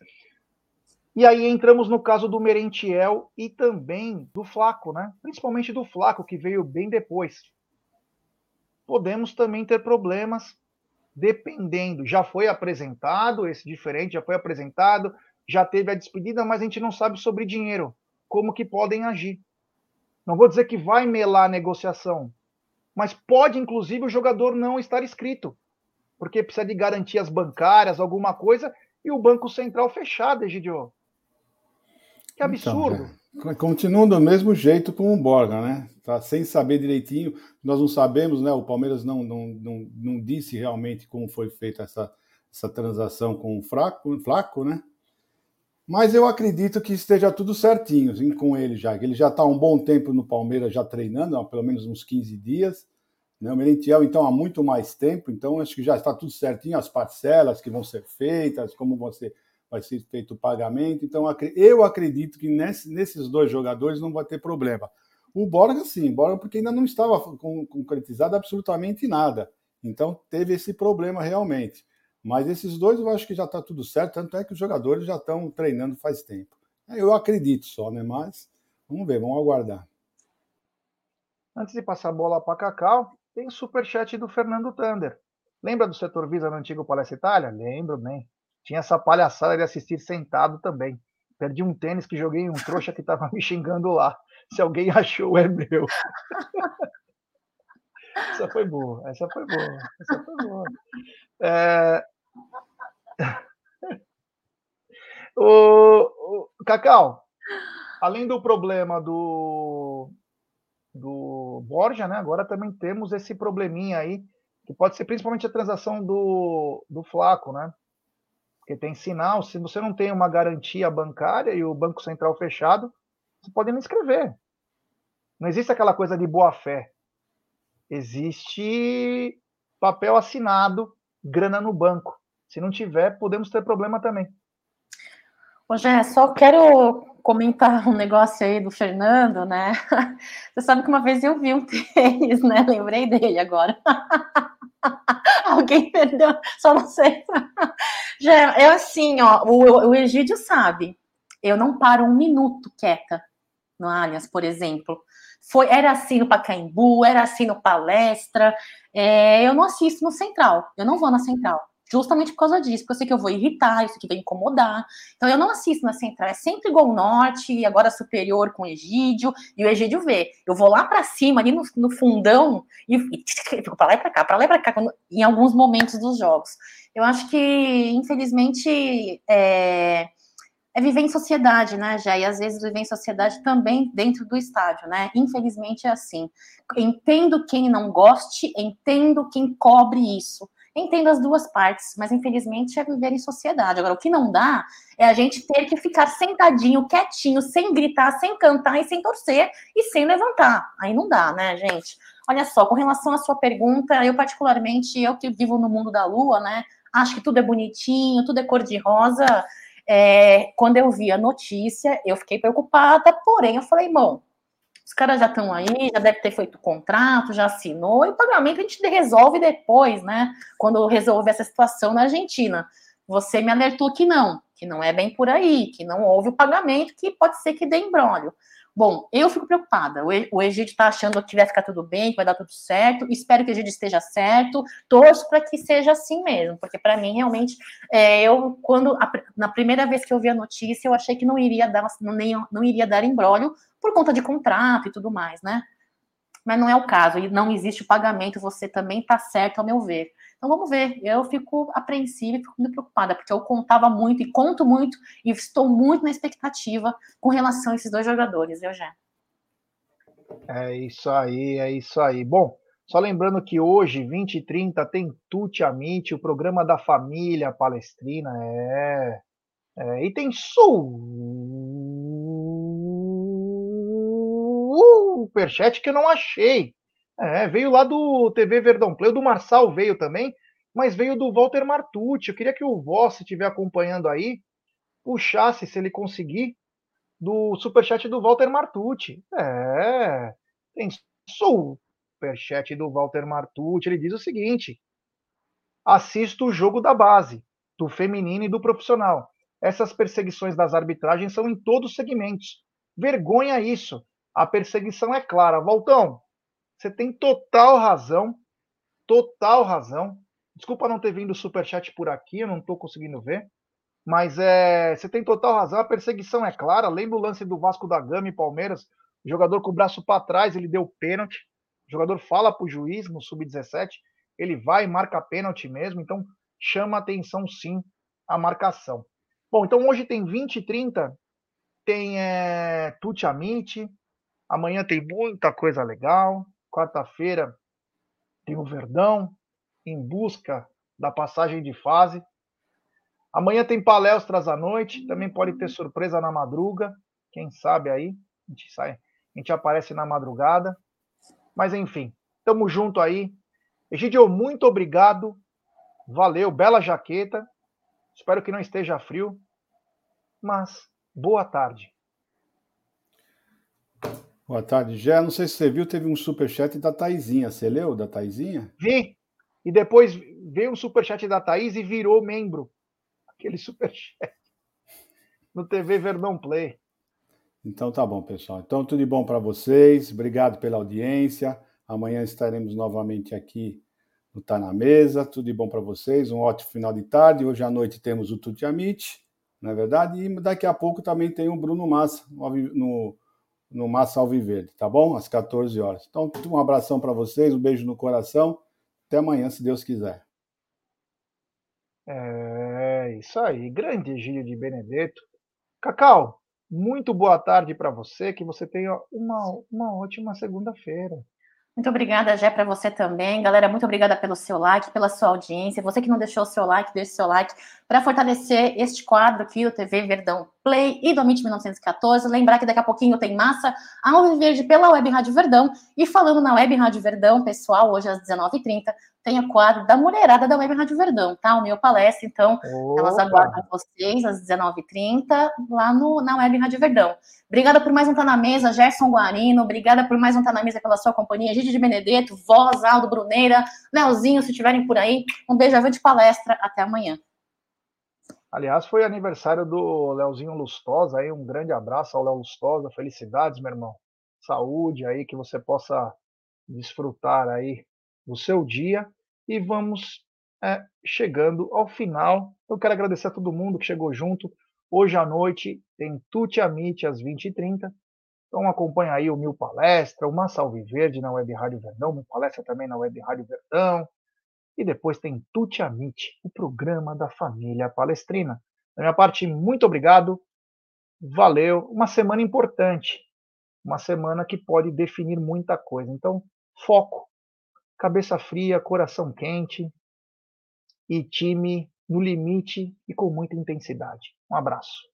E aí entramos no caso do Merentiel e também do Flaco, né? Principalmente do Flaco, que veio bem depois. Podemos também ter problemas dependendo. Já foi apresentado esse diferente, já foi apresentado, já teve a despedida, mas a gente não sabe sobre dinheiro, como que podem agir. Não vou dizer que vai melar a negociação, mas pode inclusive o jogador não estar inscrito, porque precisa de garantias bancárias, alguma coisa, e o Banco Central fechado, Egidio. Que então, absurdo. Então, continua do mesmo jeito com o Borga, né? Tá sem saber direitinho. Nós não sabemos, né? O Palmeiras não, não, não, não disse realmente como foi feita essa, essa transação com o Flaco, Flaco, né? Mas eu acredito que esteja tudo certinho com ele já. Ele já está um bom tempo no Palmeiras, já treinando, há pelo menos uns 15 dias. Né? O Merentiel, então, há muito mais tempo. Então, acho que já está tudo certinho, as parcelas que vão ser feitas, como ser vai ser feito o pagamento. Então, eu acredito que nesses dois jogadores não vai ter problema. O Borga, sim, Borga, porque ainda não estava concretizado absolutamente nada. Então, teve esse problema realmente. Mas esses dois eu acho que já está tudo certo, tanto é que os jogadores já estão treinando faz tempo. Eu acredito só, né? Mas vamos ver, vamos aguardar. Antes de passar a bola para Cacau, tem o superchat do Fernando Thunder. Lembra do setor Visa no antigo Palestra Itália? Lembro bem. Tinha essa palhaçada de assistir sentado também. Perdi um tênis que joguei um trouxa que estava me xingando lá. Se alguém achou, é meu. essa foi boa, essa foi boa, essa foi boa. É... o, o, Cacau, além do problema do, do Borja, né? Agora também temos esse probleminha aí, que pode ser principalmente a transação do, do Flaco, né? Porque tem sinal, se você não tem uma garantia bancária e o Banco Central fechado, você pode não escrever. Não existe aquela coisa de boa fé. Existe papel assinado, grana no banco. Se não tiver, podemos ter problema também. Ô, Jé, só quero comentar um negócio aí do Fernando, né? Você sabe que uma vez eu vi um tênis, né? Lembrei dele agora. Alguém perdeu, só não sei. Já é assim, ó, o, o Egídio sabe. Eu não paro um minuto quieta no Allianz, por exemplo. Foi, era assim no Pacaembu, era assim no Palestra. É, eu não assisto no Central, eu não vou na Central justamente por causa disso, porque eu sei que eu vou irritar, isso aqui vai incomodar. Então eu não assisto na central, é sempre Gol Norte, e agora Superior com Egídio, e o Egídio vê. Eu vou lá para cima, ali no, no, fundão, e fico para lá e para cá, para lá e para cá, quando, em alguns momentos dos jogos. Eu acho que, infelizmente, é, é viver em sociedade, né, já? E às vezes viver em sociedade também dentro do estádio, né? Infelizmente é assim. Entendo quem não goste, entendo quem cobre isso Entendo as duas partes, mas infelizmente é viver em sociedade. Agora, o que não dá é a gente ter que ficar sentadinho, quietinho, sem gritar, sem cantar e sem torcer e sem levantar. Aí não dá, né, gente? Olha só, com relação à sua pergunta, eu particularmente, eu que vivo no mundo da lua, né, acho que tudo é bonitinho, tudo é cor-de-rosa. É, quando eu vi a notícia, eu fiquei preocupada, porém eu falei, bom, os caras já estão aí, já deve ter feito o contrato, já assinou, e o pagamento a gente resolve depois, né? Quando resolver essa situação na Argentina. Você me alertou que não, que não é bem por aí, que não houve o pagamento, que pode ser que dê embrólio. Bom, eu fico preocupada. O Egídio está achando que vai ficar tudo bem, que vai dar tudo certo. Espero que o Egídio esteja certo. Torço para que seja assim mesmo, porque para mim realmente, é, eu quando a, na primeira vez que eu vi a notícia, eu achei que não iria dar, não, nem, não iria dar embrólio por conta de contrato e tudo mais, né? Mas não é o caso e não existe o pagamento. Você também está certo, ao meu ver. Então vamos ver. Eu fico apreensiva e fico muito preocupada, porque eu contava muito e conto muito e estou muito na expectativa com relação a esses dois jogadores, viu, Jé? É isso aí, é isso aí. Bom, só lembrando que hoje, 20 e 30, tem Tuti Amite, o programa da família palestrina. É. é e tem superchat que eu não achei. É, veio lá do TV Verdão Play, do Marçal veio também, mas veio do Walter Martucci. Eu queria que o Voss, se estiver acompanhando aí, puxasse, se ele conseguir, do superchat do Walter Martucci. É, tem superchat do Walter Martucci. Ele diz o seguinte: assisto o jogo da base, do feminino e do profissional. Essas perseguições das arbitragens são em todos os segmentos. Vergonha isso. A perseguição é clara. Valtão, você tem total razão. Total razão. Desculpa não ter vindo o superchat por aqui, eu não estou conseguindo ver. Mas é, você tem total razão, a perseguição é clara. Lembra o lance do Vasco da Gama e Palmeiras? O jogador com o braço para trás, ele deu pênalti. O jogador fala para o juiz no sub-17, ele vai e marca pênalti mesmo. Então chama atenção sim a marcação. Bom, então hoje tem 20 e 30, tem é, Tuti Amit, amanhã tem muita coisa legal. Quarta-feira tem o Verdão em busca da passagem de fase. Amanhã tem palestras à noite, também pode ter surpresa na madruga. Quem sabe aí, a gente sai, a gente aparece na madrugada. Mas enfim, tamo junto aí. Egidio, muito obrigado. Valeu, bela jaqueta. Espero que não esteja frio. Mas boa tarde. Boa tarde, Gé. Não sei se você viu, teve um superchat da Taizinha. Você leu da Taizinha? Vi. E depois veio um superchat da Thaís e virou membro aquele superchat no TV Verdão Play. Então tá bom, pessoal. Então tudo de bom para vocês. Obrigado pela audiência. Amanhã estaremos novamente aqui no Tá na Mesa. Tudo de bom para vocês. Um ótimo final de tarde. Hoje à noite temos o Tuti Amit, não é verdade? E daqui a pouco também tem o Bruno Massa no, no Massa Alviverde, tá bom? Às 14 horas. Então, um abração para vocês, um beijo no coração. Até amanhã, se Deus quiser. É isso aí, grande Egílio de Benedetto. Cacau, muito boa tarde para você, que você tenha uma, uma ótima segunda-feira. Muito obrigada, Jé, para você também. Galera, muito obrigada pelo seu like, pela sua audiência. Você que não deixou o seu like, deixe seu like para fortalecer este quadro aqui do TV Verdão Play e do Amit 1914. Lembrar que daqui a pouquinho tem massa ao Verde pela Web Rádio Verdão. E falando na Web Rádio Verdão, pessoal, hoje às 19h30, o quadro da mulherada da Web Rádio Verdão, tá? O meu palestra, então, Opa. elas aguardam vocês às 19h30 lá no, na Web Rádio Verdão. Obrigada por mais um Tá na Mesa, Gerson Guarino, obrigada por mais um Tá na Mesa pela sua companhia, Gide de Benedetto, Voz, Aldo Bruneira, Leozinho, se estiverem por aí, um beijo de palestra, até amanhã. Aliás, foi aniversário do Leozinho Lustosa, aí um grande abraço ao Léo Lustosa, felicidades, meu irmão, saúde aí, que você possa desfrutar aí do seu dia e vamos é, chegando ao final. Eu quero agradecer a todo mundo que chegou junto. Hoje à noite tem Tuti Amit às 20h30. Então acompanha aí o Mil Palestra, uma Salve Verde na Web Rádio Verdão, uma palestra também na Web Rádio Verdão. E depois tem Tuti Amit, o programa da família palestrina. Da minha parte, muito obrigado. Valeu. Uma semana importante. Uma semana que pode definir muita coisa. Então, foco, cabeça fria, coração quente e time no limite e com muita intensidade. Um abraço.